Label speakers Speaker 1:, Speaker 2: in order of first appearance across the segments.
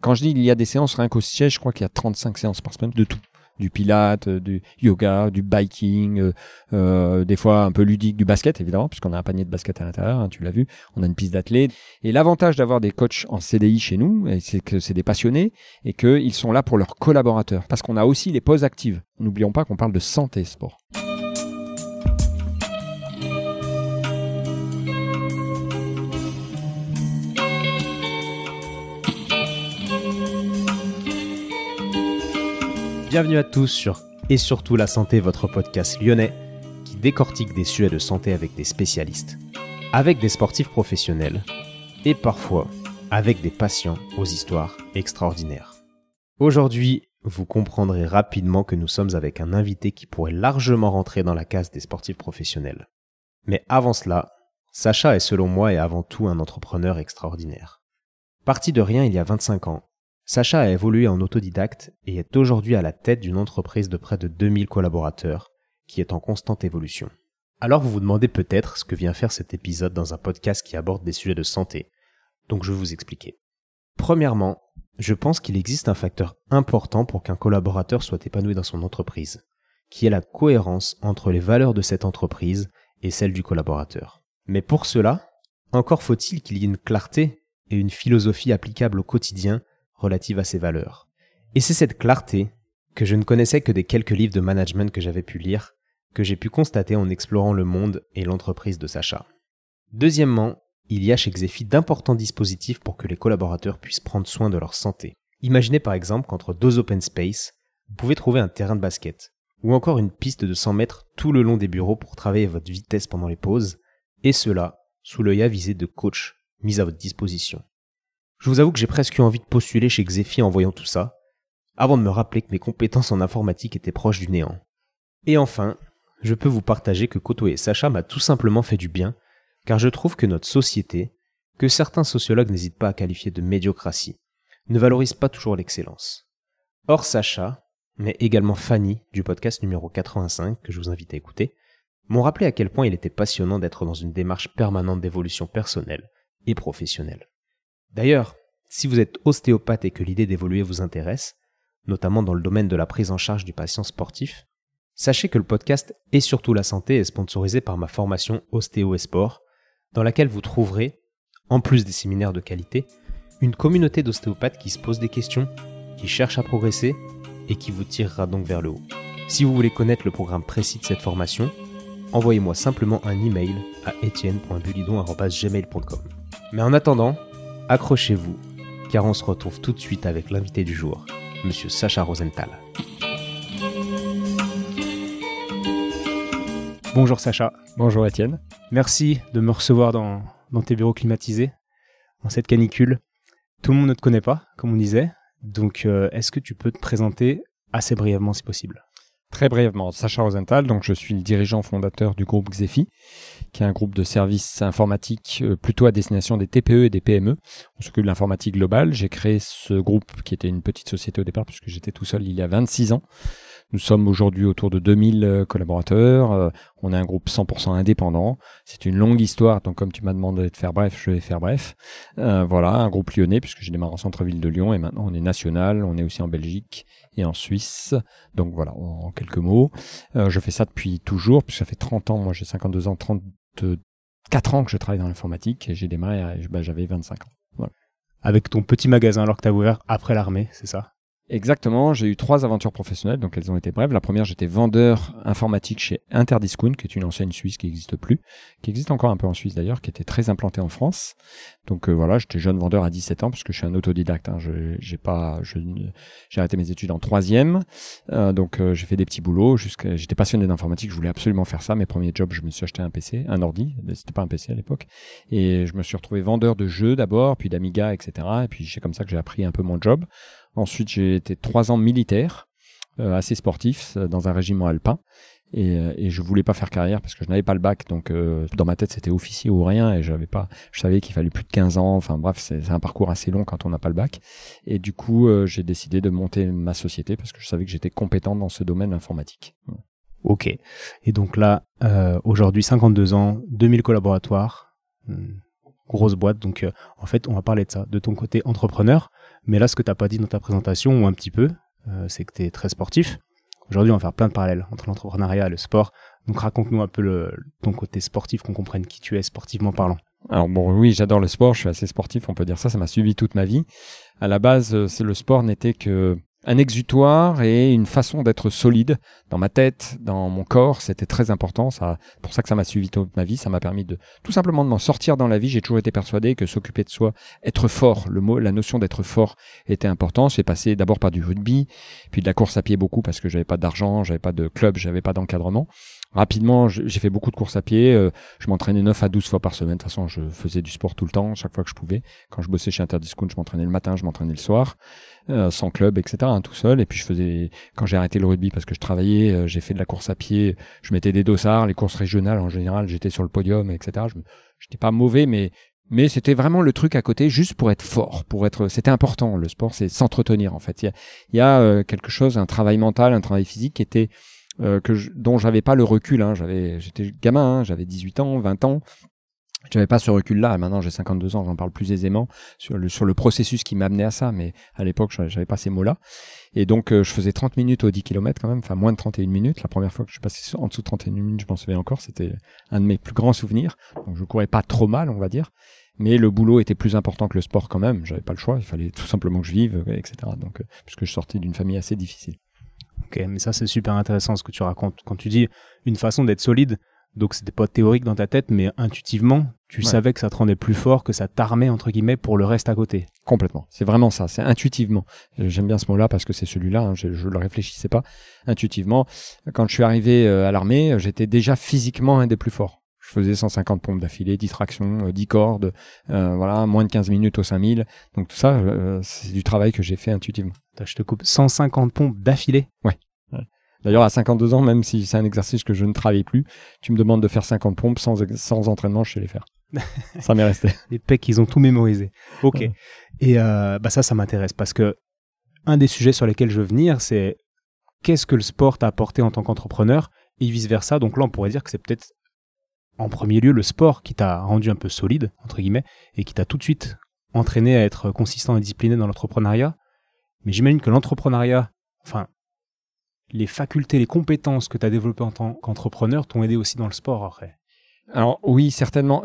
Speaker 1: Quand je dis il y a des séances rien qu'au siège, je crois qu'il y a 35 séances par semaine de tout du pilate, euh, du yoga, du biking, euh, euh, des fois un peu ludique, du basket évidemment, puisqu'on a un panier de basket à l'intérieur, hein, tu l'as vu, on a une piste d'athlète. Et l'avantage d'avoir des coachs en CDI chez nous, c'est que c'est des passionnés et qu'ils sont là pour leurs collaborateurs, parce qu'on a aussi les pauses actives. N'oublions pas qu'on parle de santé sport.
Speaker 2: Bienvenue à tous sur Et surtout la santé, votre podcast lyonnais qui décortique des sujets de santé avec des spécialistes, avec des sportifs professionnels et parfois avec des patients aux histoires extraordinaires. Aujourd'hui, vous comprendrez rapidement que nous sommes avec un invité qui pourrait largement rentrer dans la case des sportifs professionnels. Mais avant cela, Sacha est selon moi et avant tout un entrepreneur extraordinaire. Parti de rien il y a 25 ans, Sacha a évolué en autodidacte et est aujourd'hui à la tête d'une entreprise de près de 2000 collaborateurs qui est en constante évolution. Alors vous vous demandez peut-être ce que vient faire cet épisode dans un podcast qui aborde des sujets de santé. Donc je vais vous expliquer. Premièrement, je pense qu'il existe un facteur important pour qu'un collaborateur soit épanoui dans son entreprise, qui est la cohérence entre les valeurs de cette entreprise et celles du collaborateur. Mais pour cela, encore faut-il qu'il y ait une clarté et une philosophie applicable au quotidien relative à ses valeurs. Et c'est cette clarté, que je ne connaissais que des quelques livres de management que j'avais pu lire, que j'ai pu constater en explorant le monde et l'entreprise de Sacha. Deuxièmement, il y a chez Xefi d'importants dispositifs pour que les collaborateurs puissent prendre soin de leur santé. Imaginez par exemple qu'entre deux open space, vous pouvez trouver un terrain de basket, ou encore une piste de 100 mètres tout le long des bureaux pour travailler votre vitesse pendant les pauses, et cela sous l'œil avisé de coach mis à votre disposition. Je vous avoue que j'ai presque eu envie de postuler chez Xefi en voyant tout ça, avant de me rappeler que mes compétences en informatique étaient proches du néant. Et enfin, je peux vous partager que côtoyer Sacha m'a tout simplement fait du bien, car je trouve que notre société, que certains sociologues n'hésitent pas à qualifier de médiocratie, ne valorise pas toujours l'excellence. Or Sacha, mais également Fanny du podcast numéro 85 que je vous invite à écouter, m'ont rappelé à quel point il était passionnant d'être dans une démarche permanente d'évolution personnelle et professionnelle. D'ailleurs, si vous êtes ostéopathe et que l'idée d'évoluer vous intéresse, notamment dans le domaine de la prise en charge du patient sportif, sachez que le podcast et surtout la santé est sponsorisé par ma formation Ostéo et Sport, dans laquelle vous trouverez, en plus des séminaires de qualité, une communauté d'ostéopathes qui se posent des questions, qui cherchent à progresser et qui vous tirera donc vers le haut. Si vous voulez connaître le programme précis de cette formation, envoyez-moi simplement un email à etienne.bulidon.gmail.com. Mais en attendant, accrochez-vous, car on se retrouve tout de suite avec l'invité du jour, Monsieur Sacha Rosenthal. Bonjour Sacha.
Speaker 1: Bonjour Étienne.
Speaker 2: Merci de me recevoir dans, tes bureaux climatisés, dans cette canicule. Tout le monde ne te connaît pas, comme on disait, donc euh, est-ce que tu peux te présenter assez brièvement si possible?
Speaker 1: Très brièvement, Sacha Rosenthal, donc je suis le dirigeant fondateur du groupe Xefi, qui est un groupe de services informatiques euh, plutôt à destination des TPE et des PME. On s'occupe de l'informatique globale. J'ai créé ce groupe qui était une petite société au départ puisque j'étais tout seul il y a 26 ans. Nous sommes aujourd'hui autour de 2000 euh, collaborateurs. Euh, on est un groupe 100% indépendant. C'est une longue histoire, donc comme tu m'as demandé de faire bref, je vais faire bref. Euh, voilà, un groupe lyonnais, puisque j'ai démarré en centre-ville de Lyon et maintenant on est national. On est aussi en Belgique et en Suisse. Donc voilà, en, quelques mots. je fais ça depuis toujours, puisque ça fait 30 ans. Moi, j'ai 52 ans, 34 ans que je travaille dans l'informatique et j'ai démarré, bah, j'avais 25 ans.
Speaker 2: Avec ton petit magasin alors que tu as ouvert après l'armée, c'est ça?
Speaker 1: Exactement, j'ai eu trois aventures professionnelles, donc elles ont été brèves. La première, j'étais vendeur informatique chez Interdiscount, qui est une enseigne suisse qui n'existe plus, qui existe encore un peu en Suisse d'ailleurs, qui était très implantée en France. Donc euh, voilà, j'étais jeune vendeur à 17 ans, parce que je suis un autodidacte. Hein. j'ai pas, j'ai arrêté mes études en troisième, euh, donc euh, j'ai fait des petits boulots. Jusqu'à, j'étais passionné d'informatique, je voulais absolument faire ça. Mes premiers jobs, je me suis acheté un PC, un ordi, c'était pas un PC à l'époque, et je me suis retrouvé vendeur de jeux d'abord, puis d'Amiga, etc. Et puis c'est comme ça que j'ai appris un peu mon job. Ensuite, j'ai été trois ans militaire, euh, assez sportif, euh, dans un régiment alpin. Et, euh, et je voulais pas faire carrière parce que je n'avais pas le bac, donc dans ma tête c'était officier ou rien, et j'avais pas, je savais qu'il fallait plus de 15 ans. Enfin bref, c'est un parcours assez long quand on n'a pas le bac. Et du coup, j'ai décidé de monter ma société parce que je savais que j'étais compétent dans ce domaine informatique.
Speaker 2: Ok. Et donc là, aujourd'hui, 52 ans, 2000 collaborateurs, hmm, grosse boîte. Donc, euh, en fait, on va parler de ça, de ton côté entrepreneur. Mais là, ce que tu n'as pas dit dans ta présentation, ou un petit peu, euh, c'est que tu es très sportif. Aujourd'hui, on va faire plein de parallèles entre l'entrepreneuriat et le sport. Donc, raconte-nous un peu le, ton côté sportif, qu'on comprenne qui tu es sportivement parlant.
Speaker 1: Alors bon, oui, j'adore le sport, je suis assez sportif, on peut dire ça, ça m'a suivi toute ma vie. À la base, euh, le sport n'était que un exutoire et une façon d'être solide dans ma tête, dans mon corps. C'était très important. Ça, pour ça que ça m'a suivi toute ma vie. Ça m'a permis de tout simplement de m'en sortir dans la vie. J'ai toujours été persuadé que s'occuper de soi, être fort, le mot, la notion d'être fort était important. C'est passé d'abord par du rugby, puis de la course à pied beaucoup parce que j'avais pas d'argent, j'avais pas de club, j'avais pas d'encadrement. Rapidement, j'ai fait beaucoup de courses à pied. Euh, je m'entraînais 9 à 12 fois par semaine. De toute façon, je faisais du sport tout le temps, chaque fois que je pouvais. Quand je bossais chez Interdiscount, je m'entraînais le matin, je m'entraînais le soir, euh, sans club, etc., hein, tout seul. Et puis je faisais, quand j'ai arrêté le rugby parce que je travaillais, euh, j'ai fait de la course à pied. Je mettais des dossards, les courses régionales en général, j'étais sur le podium, etc. Je n'étais pas mauvais, mais mais c'était vraiment le truc à côté, juste pour être fort, pour être. C'était important. Le sport, c'est s'entretenir en fait. Il y a, il y a quelque chose, un travail mental, un travail physique qui était euh, que je, dont j'avais pas le recul. Hein. J'avais, j'étais gamin, hein, j'avais 18 ans, 20 ans. J'avais pas ce recul-là. Maintenant, j'ai 52 ans, j'en parle plus aisément sur le, sur le processus qui m'amenait à ça. Mais à l'époque, j'avais pas ces mots-là. Et donc, euh, je faisais 30 minutes au 10 km quand même, enfin moins de 31 minutes. La première fois que je suis passé en dessous de 31 minutes, je m'en souviens encore. C'était un de mes plus grands souvenirs. Donc, je courais pas trop mal, on va dire. Mais le boulot était plus important que le sport quand même. J'avais pas le choix. Il fallait tout simplement que je vive, etc. Donc, euh, puisque je sortais d'une famille assez difficile.
Speaker 2: Ok, mais ça c'est super intéressant ce que tu racontes. Quand tu dis une façon d'être solide, donc c'était pas théorique dans ta tête, mais intuitivement, tu savais que ça te rendait plus fort, que ça t'armait entre guillemets pour le reste à côté.
Speaker 1: Complètement. C'est vraiment ça. C'est intuitivement. J'aime bien ce mot-là parce que c'est celui-là. Hein, je, je le réfléchissais pas. Intuitivement, quand je suis arrivé euh, à l'armée, j'étais déjà physiquement un des plus forts. Je faisais 150 pompes d'affilée, 10 tractions, 10 euh, cordes, euh, voilà, moins de 15 minutes au 5000. Donc tout ça, euh, c'est du travail que j'ai fait intuitivement.
Speaker 2: Je te coupe. 150 pompes d'affilée
Speaker 1: Ouais. D'ailleurs, à 52 ans, même si c'est un exercice que je ne travaille plus, tu me demandes de faire 50 pompes sans, sans entraînement, je sais les faire. ça m'est resté.
Speaker 2: Les pecs, ils ont tout mémorisé. Ok. Et bah ça, ça m'intéresse parce que un des sujets sur lesquels je veux venir, c'est qu'est-ce que le sport t'a apporté en tant qu'entrepreneur et vice versa. Donc là, on pourrait dire que c'est peut-être en premier lieu le sport qui t'a rendu un peu solide, entre guillemets, et qui t'a tout de suite entraîné à être consistant et discipliné dans l'entrepreneuriat. Mais j'imagine que l'entrepreneuriat, enfin, les facultés, les compétences que tu as développées en tant qu'entrepreneur t'ont aidé aussi dans le sport après.
Speaker 1: Alors oui, certainement.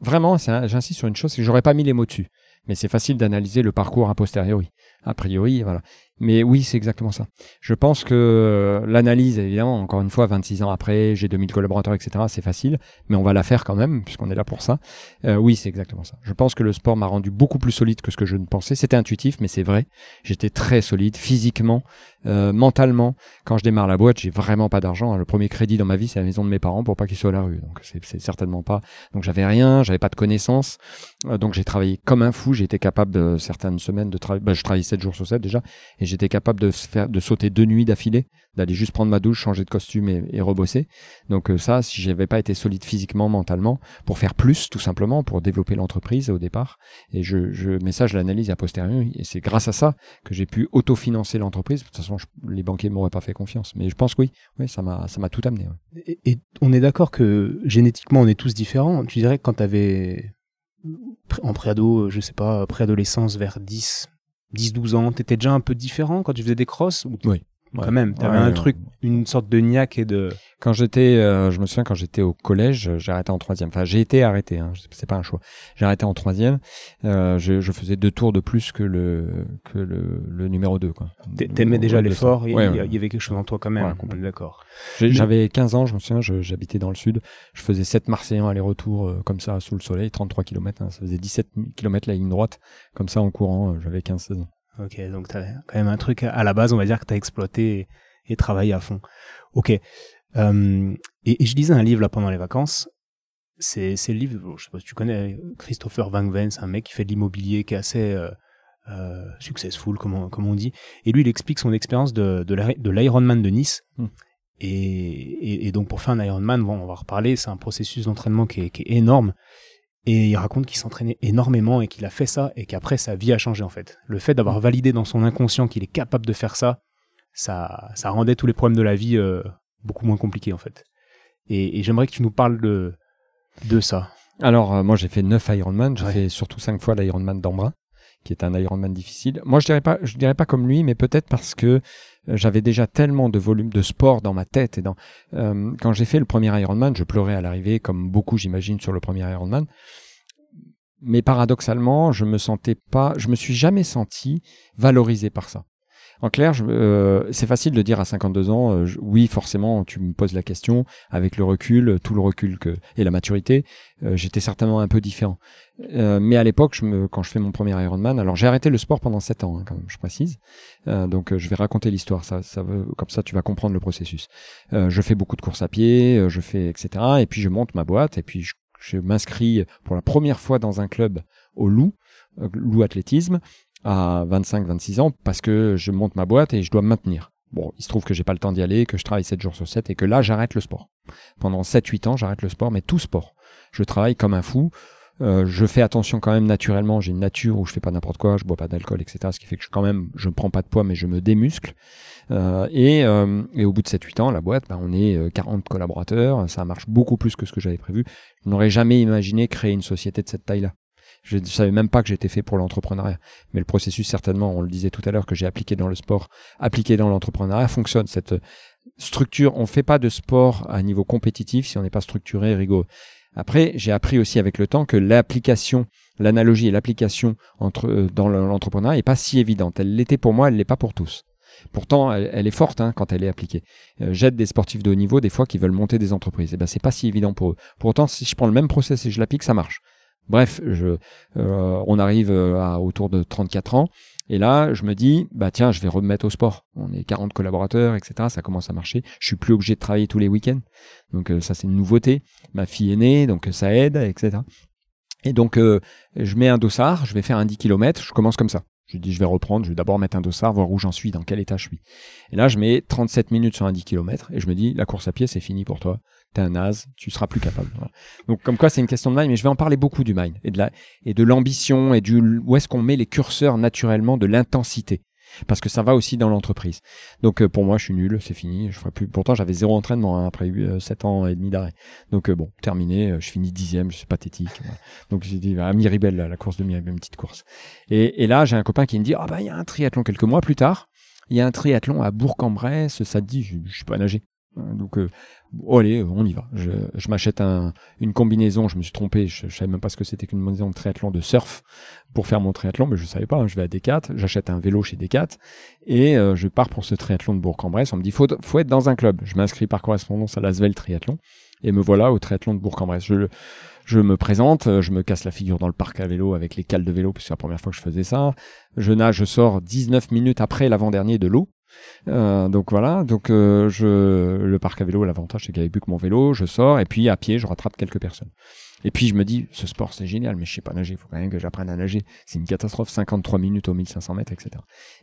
Speaker 1: vraiment, j'insiste sur une chose, c'est que j'aurais pas mis les mots dessus. Mais c'est facile d'analyser le parcours a posteriori. A priori, voilà. Mais oui, c'est exactement ça. Je pense que euh, l'analyse, évidemment, encore une fois, 26 ans après, j'ai 2000 collaborateurs, etc., c'est facile, mais on va la faire quand même, puisqu'on est là pour ça. Euh, oui, c'est exactement ça. Je pense que le sport m'a rendu beaucoup plus solide que ce que je ne pensais. C'était intuitif, mais c'est vrai. J'étais très solide physiquement, euh, mentalement. Quand je démarre la boîte, j'ai vraiment pas d'argent. Le premier crédit dans ma vie, c'est la maison de mes parents pour pas qu'ils soient à la rue. Donc c'est certainement pas. Donc j'avais rien, j'avais pas de connaissances. donc j'ai travaillé comme un fou. J'ai été capable de certaines semaines de travailler. Bah, je travaillais 7 jours sur 7 déjà, et j'étais capable de faire, de sauter deux nuits d'affilée, d'aller juste prendre ma douche, changer de costume et, rebosser. Donc euh, ça, si j'avais pas été solide physiquement, mentalement, pour faire plus, tout simplement, pour développer l'entreprise au départ. Et je, je mais ça, je l'analyse a posteriori, et c'est grâce à ça que j'ai pu autofinancer l'entreprise. De toute façon, les banquiers m'auraient pas fait confiance. Mais je pense que oui, oui, ça m'a, ça m'a tout amené.
Speaker 2: Et, on est d'accord que génétiquement, on est tous différents. Tu dirais que quand tu avais en préado, je sais pas, préadolescence vers 10, 10-12 ans, t'étais déjà un peu différent quand tu faisais des crosses
Speaker 1: Oui.
Speaker 2: Quand même, t'avais un truc, une sorte de niaque et de.
Speaker 1: Quand j'étais, euh, je me souviens quand j'étais au collège, j'ai arrêté en troisième. Enfin, j'ai été arrêté, hein, c'est pas un choix. J'ai arrêté en troisième. Euh, je, je, faisais deux tours de plus que le que le, le numéro 2 quoi.
Speaker 2: T'aimais déjà l'effort, il y, avait quelque chose en toi quand même. D'accord.
Speaker 1: J'avais 15 ans, je me souviens, j'habitais dans le sud. Je faisais 7 Marseillais aller-retour euh, comme ça sous le soleil, 33 km. Hein, ça faisait 17 km la ligne droite, comme ça en courant. J'avais 15-16 ans.
Speaker 2: Ok, donc tu as quand même un truc à la base, on va dire que tu as exploité et, travaillé à fond. Ok. Euh, et, je lisais un livre là pendant les vacances. C'est le livre, je sais pas si tu connais Christopher Van Ven, c'est un mec qui fait de l'immobilier, qui est assez euh, euh, successful, comme on, comme on dit. Et lui, il explique son expérience de, de l'Ironman de Nice. Hmm. Et, et, donc pour faire un Ironman, bon, on va reparler, c'est un processus d'entraînement qui est énorme. Et il raconte qu'il s'entraînait énormément et qu'il a fait ça et qu'après sa vie a changé en fait. Le fait d'avoir validé dans son inconscient qu'il est capable de faire ça, ça, ça rendait tous les problèmes de la vie euh, beaucoup moins compliqués en fait. Et, et j'aimerais que tu nous parles de, de ça.
Speaker 1: Alors, moi, j'ai fait 9 Ironman. J'ai fait surtout 5 fois l'Ironman d'Embrun, qui est un Ironman difficile. Moi, je dirais pas, je dirais pas comme lui, mais peut-être parce que j'avais déjà tellement de volume de sport dans ma tête et dans quand j'ai fait le premier Ironman, je pleurais à l'arrivée, comme beaucoup, j'imagine, sur le premier Ironman mais paradoxalement, je me sentais pas, je me suis jamais senti valorisé par ça. En clair, euh, c'est facile de dire à 52 ans, euh, oui, forcément, tu me poses la question, avec le recul, tout le recul que, et la maturité, euh, j'étais certainement un peu différent. mais à l'époque, quand je fais mon premier Ironman, alors j'ai arrêté le sport pendant 7 ans, hein, quand même, je précise. donc je vais raconter l'histoire, ça, ça comme ça tu vas comprendre le processus. je fais beaucoup de courses à pied, je fais etc. Et puis je monte ma boîte, et puis je je m'inscris pour la première fois dans un club au Loup, euh, Loup Athlétisme, à 25-26 ans, parce que je monte ma boîte et je dois me maintenir. Bon, il se trouve que j'ai pas le temps d'y aller, que je travaille 7 jours sur 7 et que là, j'arrête le sport. Pendant 7-8 ans, j'arrête le sport, mais tout sport. Je travaille comme un fou. Euh, je fais attention quand même naturellement. J'ai une nature où je fais pas n'importe quoi, je bois pas d'alcool, etc. Ce qui fait que je, quand même, je ne prends pas de poids, mais je me démuscle. Euh, et, euh, et, au bout de 7-8 ans, la boîte, bah, on est 40 collaborateurs. Ça marche beaucoup plus que ce que j'avais prévu. Je n'aurais jamais imaginé créer une société de cette taille-là. Je ne savais même pas que j'étais fait pour l'entrepreneuriat. Mais le processus, certainement, on le disait tout à l'heure, que j'ai appliqué dans le sport, appliqué dans l'entrepreneuriat, fonctionne. Cette structure, on fait pas de sport à niveau compétitif si on n'est pas structuré et. Après, j'ai appris aussi avec le temps que l'application, l'analogie et l'application entre euh, dans l'entrepreneuriat est pas si évidente. Elle l'était pour moi, elle l'est pas pour tous. Pourtant, elle, est forte hein, quand elle est appliquée. Euh, J'aide des sportifs de haut niveau des fois qui veulent monter des entreprises. Et eh ben c'est pas si évident pour eux. Pourtant, si je prends le même process et je l'applique, ça marche. Bref, euh, on arrive euh, à autour de 34 ans. Et là, je me dis, bah tiens, je vais remettre au sport. On est 40 collaborateurs, etc. Ça commence à marcher. Je suis plus obligé de travailler tous les week-ends. Donc euh, ça, c'est une nouveauté. Ma fille est née, donc ça aide, etc. Et donc, je mets un dossard, je vais faire un 10 km, je commence comme ça. Je dis, je vais reprendre, je vais d'abord mettre un dossard, voir où j'en suis, dans quel état je suis. Et là, je mets 37 minutes sur un 10 km et je me dis, la course à pied, c'est fini pour toi t'es un naze, tu seras plus capable. Donc comme quoi c'est une question de mind, mais je vais en parler beaucoup du mind et de la et de l'ambition et du où est-ce qu'on met les curseurs naturellement de l'intensité. Parce que ça va aussi dans l'entreprise. Donc euh, pour moi, je suis nul, c'est fini. Je ferai plus. Pourtant, j'avais zéro entraînement hein, après 7 euh, ans et demi d'arrêt. Donc euh, bon, terminé. je finis dixième, je suis pathétique. Donc j'ai dit à ah, Miribel, la course de Miribel, une petite course. Et, là, j'ai un copain qui me dit ah bah il y a un triathlon quelques mois plus tard. Il y a un triathlon à Bourg-en-Bresse. Ça dit, je, je suis pas nager. Donc oh, allez, on y va. Je, je m'achète un, une combinaison, je me suis trompé, je, je savais même pas ce que c'était qu'une combinaison de triathlon de surf pour faire mon triathlon, mais je savais pas. Hein. je vais à Decat, j'achète un vélo chez Decat et euh, je pars pour ce triathlon de Bourg-en-Bresse. On me dit faut, faut être dans un club. Je m'inscris par correspondance à l'Asvel Triathlon et me voilà au triathlon de Bourg-en-Bresse. Je, je me présente, je me casse la figure dans le parc à vélo avec les cales de vélo, puisque c'est la première fois que je faisais ça. Je nage, je sors 19 minutes après l'avant-dernier de l'eau. Euh, donc voilà, donc euh, je le parc à vélo, l'avantage c'est avait plus que mon vélo, je sors et puis à pied je rattrape quelques personnes. Et puis je me dis, ce sport c'est génial, mais je sais pas nager, il faut quand même que j'apprenne à nager. C'est une catastrophe, 53 minutes au 1500 mètres, etc.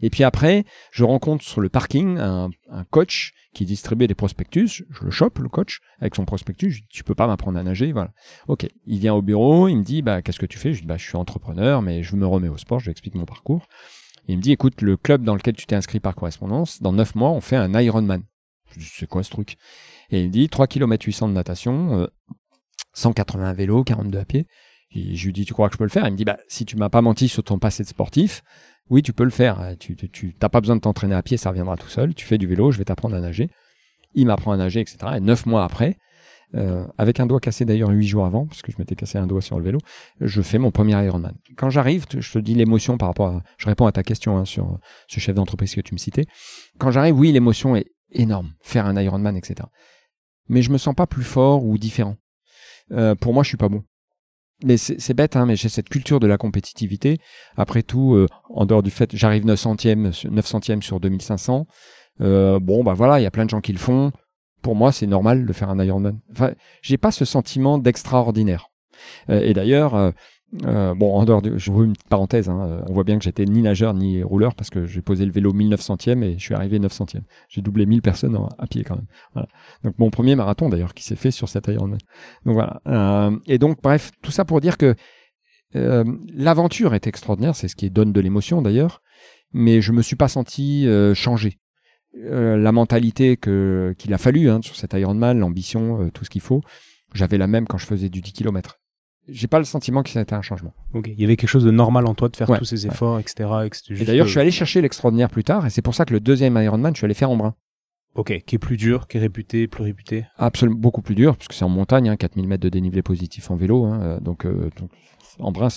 Speaker 1: Et puis après, je rencontre sur le parking un, un coach qui distribuait des prospectus. Je le chope, le coach, avec son prospectus. Je dis, tu peux pas m'apprendre à nager, voilà. Ok. Il vient au bureau, il me dit, bah qu'est-ce que tu fais? Je dis, bah je suis entrepreneur, mais je me remets au sport. Je lui explique mon parcours il me dit, écoute, le club dans lequel tu t'es inscrit par correspondance, dans 9 mois, on fait un Ironman. C'est quoi ce truc? Et il me dit, 3 km 800 de natation, 180 vélos, 42 à pied. Je lui dis, tu crois que je peux le faire? Il me dit, bah, si tu m'as pas menti sur ton passé de sportif, oui, tu peux le faire. Tu, t'as pas besoin de t'entraîner à pied, ça reviendra tout seul. Tu fais du vélo, je vais t'apprendre à nager. Il m'apprend à nager, etc. Et neuf mois après, euh, avec un doigt cassé d'ailleurs huit jours avant, parce que je m'étais cassé un doigt sur le vélo, je fais mon premier Ironman. Quand j'arrive, je te dis l'émotion par rapport à, je réponds à ta question hein, sur ce chef d'entreprise que tu me citais. Quand j'arrive, oui, l'émotion est énorme, faire un Ironman, etc. Mais je me sens pas plus fort ou différent. Euh, pour moi, je suis pas bon. Mais c'est bête, hein, mais j'ai cette culture de la compétitivité. Après tout, euh, en dehors du fait, j'arrive 900 centièmes sur 2500. Euh, bon, bah voilà, il y a plein de gens qui le font pour moi, c'est normal de faire un Ironman. Enfin, j'ai pas ce sentiment d'extraordinaire. Euh, et d'ailleurs, euh, euh, bon, en dehors de, je vous une petite parenthèse, hein, on voit bien que j'étais ni nageur ni rouleur parce que j'ai posé le vélo 1900e et je suis arrivé 900e. J'ai doublé 1000 personnes à pied quand même. Donc mon premier marathon d'ailleurs qui s'est fait sur cet Ironman. Donc voilà. et donc bref, tout ça pour dire que l'aventure est extraordinaire, c'est ce qui donne de l'émotion d'ailleurs, mais je me suis pas senti changé. Euh, la mentalité que qu'il a fallu hein, sur cet Ironman, l'ambition, euh, tout ce qu'il faut, j'avais la même quand je faisais du 10 km. j'ai pas le sentiment que ça a été un changement.
Speaker 2: Ok. Il y avait quelque chose de normal en toi de faire
Speaker 1: Ouais,
Speaker 2: tous ces
Speaker 1: ouais.
Speaker 2: efforts, etc. et que c'était
Speaker 1: Et
Speaker 2: juste,
Speaker 1: d'ailleurs,
Speaker 2: euh,
Speaker 1: je suis allé chercher l'extraordinaire plus tard, et c'est pour ça que le deuxième Ironman, je suis allé faire en brun.
Speaker 2: Ok. Qui est plus dur, qui est réputé, plus réputé.
Speaker 1: Absolument beaucoup plus dur, puisque c'est en montagne, hein, 4000 mètres de dénivelé positif en vélo. hein, euh, donc, euh, donc, en brun,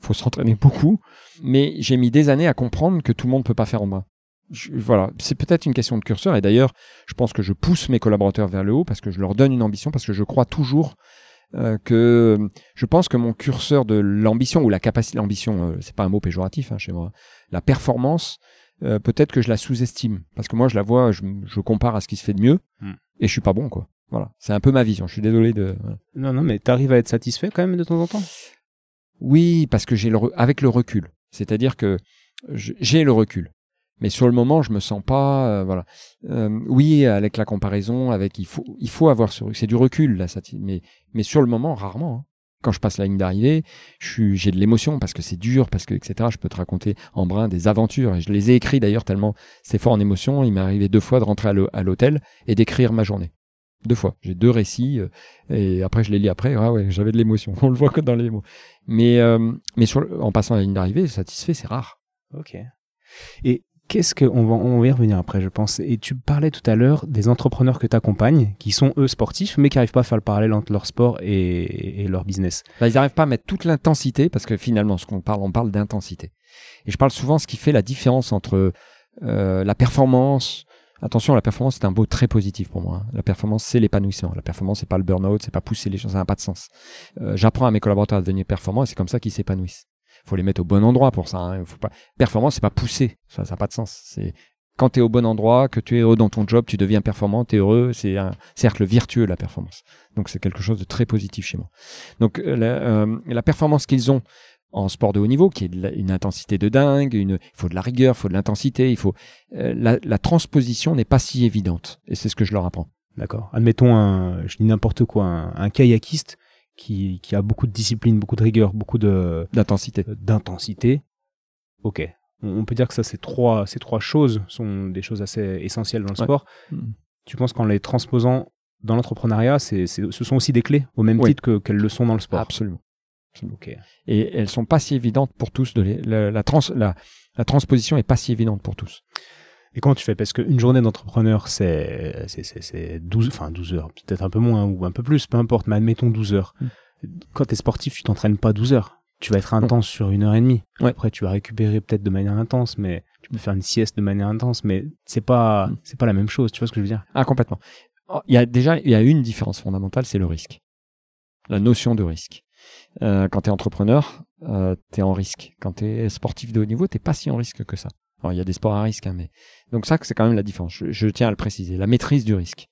Speaker 1: faut s'entraîner beaucoup. Mais j'ai mis des années à comprendre que tout le monde peut pas faire en brun. Je- voilà, c'est peut-être une question de curseur. Et d'ailleurs, je pense que je pousse mes collaborateurs vers le haut parce que je leur donne une ambition, parce que je crois toujours euh, que je pense que mon curseur de l'ambition ou la capacité, l'ambition, euh, c'est pas un mot péjoratif hein, chez moi. La performance, euh, peut-être que je la sous-estime parce que moi je la vois, je, je compare à ce qui se fait de mieux
Speaker 2: Hmm.
Speaker 1: et je suis pas bon quoi. Voilà, c'est un peu ma vision. Je suis désolé de. voilà.
Speaker 2: Non, non, mais t'arrives à être satisfait quand même de temps en temps?
Speaker 1: Oui, parce que j'ai le avec le recul. C'est-à-dire que j'ai le recul. Mais sur le moment, je me sens pas, euh, voilà. Euh, oui, avec la comparaison, avec il faut, il faut avoir ce, c'est du recul là, ça, mais mais sur le moment, rarement. hein. Quand je passe la ligne d'arrivée, je j'ai de l'émotion parce que c'est dur, parce que etc. Je peux te raconter en brin des aventures et je les ai écrits d'ailleurs tellement c'est fort en émotion. Il m'est arrivé deux fois de rentrer à l'hô- à l'hôtel et d'écrire ma journée. Deux fois. J'ai deux récits euh, et après je les lis après. Ah ouais, j'avais de l'émotion. On le voit que dans les mots. Mais euh, mais sur en passant la ligne d'arrivée, satisfait, c'est rare.
Speaker 2: Ok. Et qu'est-ce que on va on va y revenir après, je pense. Et tu parlais tout à l'heure des entrepreneurs que tu accompagnes, qui sont eux sportifs, mais qui n'arrivent pas à faire le parallèle entre leur sport et, leur business.
Speaker 1: Bah, ils n'arrivent pas à mettre toute l'intensité parce que finalement, ce qu'on parle, on parle d'intensité. Et je parle souvent ce qui fait la différence entre euh, la performance. Attention, la performance c'est un mot très positif pour moi. hein. La performance c'est l'épanouissement. La performance c'est pas le burn-out, c'est pas pousser les gens, ça n'a pas de sens. Euh, J'apprends à mes collaborateurs à devenir performants et c'est comme ça qu'ils s'épanouissent. Faut les mettre au bon endroit pour ça. Hein. Faut pas... Performance, c'est pas pousser. Ça, n'a pas de sens. C'est quand tu es au bon endroit, que tu es heureux dans ton job, tu deviens performant, tu es heureux. C'est un cercle vertueux, la performance. Donc, c'est quelque chose de très positif chez moi. Donc, euh, la, euh, la performance qu'ils ont en sport de haut niveau, qui est une intensité de dingue, une, il faut de la rigueur, il faut de l'intensité, il faut euh, la, transposition n'est pas si évidente. Et c'est ce que je leur apprends.
Speaker 2: D'accord. Admettons un, je dis n'importe quoi, un kayakiste qui, qui a beaucoup de discipline, beaucoup de rigueur, beaucoup de
Speaker 1: D'intensité.
Speaker 2: d'intensité. Ok. On, on peut dire que ça, ces trois, ces trois choses sont des choses assez essentielles dans le
Speaker 1: Ouais.
Speaker 2: sport.
Speaker 1: Mhm.
Speaker 2: Tu penses qu'en les transposant dans l'entrepreneuriat, c'est, c'est- ce sont aussi des clés, au même
Speaker 1: Oui.
Speaker 2: titre que, qu'elles le sont dans le sport.
Speaker 1: Absolument.
Speaker 2: Ok.
Speaker 1: Et elles sont pas si évidentes pour tous. De les- la, la, trans, la, la transposition est pas si évidente pour tous.
Speaker 2: Et comment tu fais? Parce qu'une journée d'entrepreneur, c'est, c'est, c'est, c'est 12, enfin 12 heures, peut-être un peu moins ou un peu plus, peu importe, mais admettons 12 heures.
Speaker 1: Mm.
Speaker 2: Quand tu es sportif, tu t'entraînes pas 12 heures. Tu vas être intense sur une heure et demie.
Speaker 1: Ouais.
Speaker 2: Après, tu vas récupérer peut-être de manière intense, mais tu peux faire une sieste de manière intense, mais c'est pas,
Speaker 1: Mm.
Speaker 2: c'est pas la même chose. Tu vois ce que je veux dire?
Speaker 1: Ah, complètement. Oh, Il y a déjà il y a une différence fondamentale, c'est le risque. La notion de risque. Euh, quand tu es entrepreneur, euh, tu es en risque. Quand tu es sportif de haut niveau, t'es pas si en risque que ça. Alors, il y a des sports à risque, hein, mais donc ça, c'est quand même la différence. Je, je tiens à le préciser. La maîtrise du risque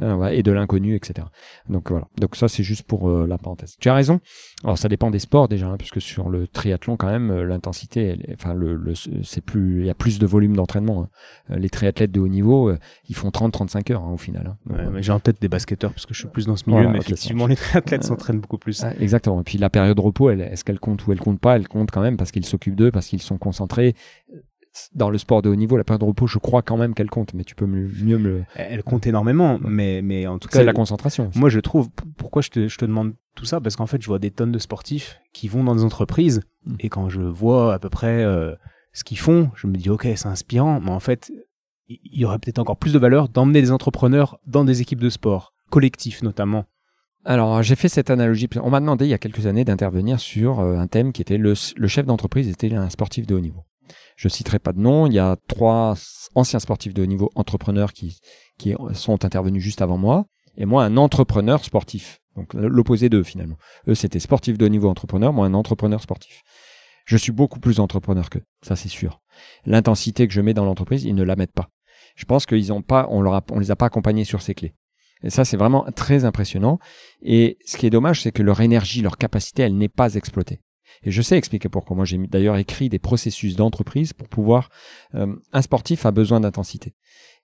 Speaker 1: Euh, voilà, et de l'inconnu, etc. Donc voilà. Donc ça, c'est juste pour euh, la parenthèse. Tu as raison. Alors ça dépend des sports déjà, hein, puisque sur le triathlon, quand même, euh, l'intensité, enfin, le, le- c'est plus, il y a plus de volume d'entraînement. hein. Euh, Les triathlètes de haut niveau, euh, ils font 30-35 heures hein, au final. hein. Donc,
Speaker 2: Ouais,
Speaker 1: euh,
Speaker 2: mais J'ai en tête des basketteurs parce que je suis plus dans ce milieu,
Speaker 1: Voilà,
Speaker 2: mais effectivement, les athlètes s'entraînent beaucoup plus.
Speaker 1: Exactement. Et puis la période de repos, elle, est-ce qu'elle compte ou elle compte pas? Elle compte quand même parce qu'ils s'occupent d'eux, parce qu'ils sont concentrés. Dans le sport de haut niveau, la période de repos, je crois quand même qu'elle compte, mais tu peux mieux me le.
Speaker 2: Elle compte énormément, mais, mais en tout cas,
Speaker 1: C'est la concentration.
Speaker 2: Moi, je trouve, pourquoi je te, je te demande tout ça? Parce qu'en fait, je vois des tonnes de sportifs qui vont dans des entreprises,
Speaker 1: Mm.
Speaker 2: et quand je vois à peu près euh, ce qu'ils font, je me dis, ok, c'est inspirant, mais en fait, il il y aurait peut-être encore plus de valeur d'emmener des entrepreneurs dans des équipes de sport, collectifs notamment.
Speaker 1: Alors, j'ai fait cette analogie. On m'a demandé il y a quelques années d'intervenir sur euh, un thème qui était le, le chef d'entreprise était un sportif de haut niveau. Je citerai pas de nom. Il y a trois anciens sportifs de haut niveau entrepreneurs qui, qui sont intervenus juste avant moi, et moi un entrepreneur sportif. Donc l'opposé d'eux finalement. Eux c'était sportif de haut niveau entrepreneur, moi un entrepreneur sportif. Je suis beaucoup plus entrepreneur qu'eux, ça c'est sûr. L'intensité que je mets dans l'entreprise, ils ne la mettent pas. Je pense qu'ils ont pas, on on les a pas accompagnés sur ces clés. Et ça, c'est vraiment très impressionnant. Et ce qui est dommage, c'est que leur énergie, leur capacité, elle n'est pas exploitée. Et je sais expliquer pourquoi. Moi, j'ai d'ailleurs écrit des processus d'entreprise pour pouvoir. euh, un sportif a besoin d'intensité.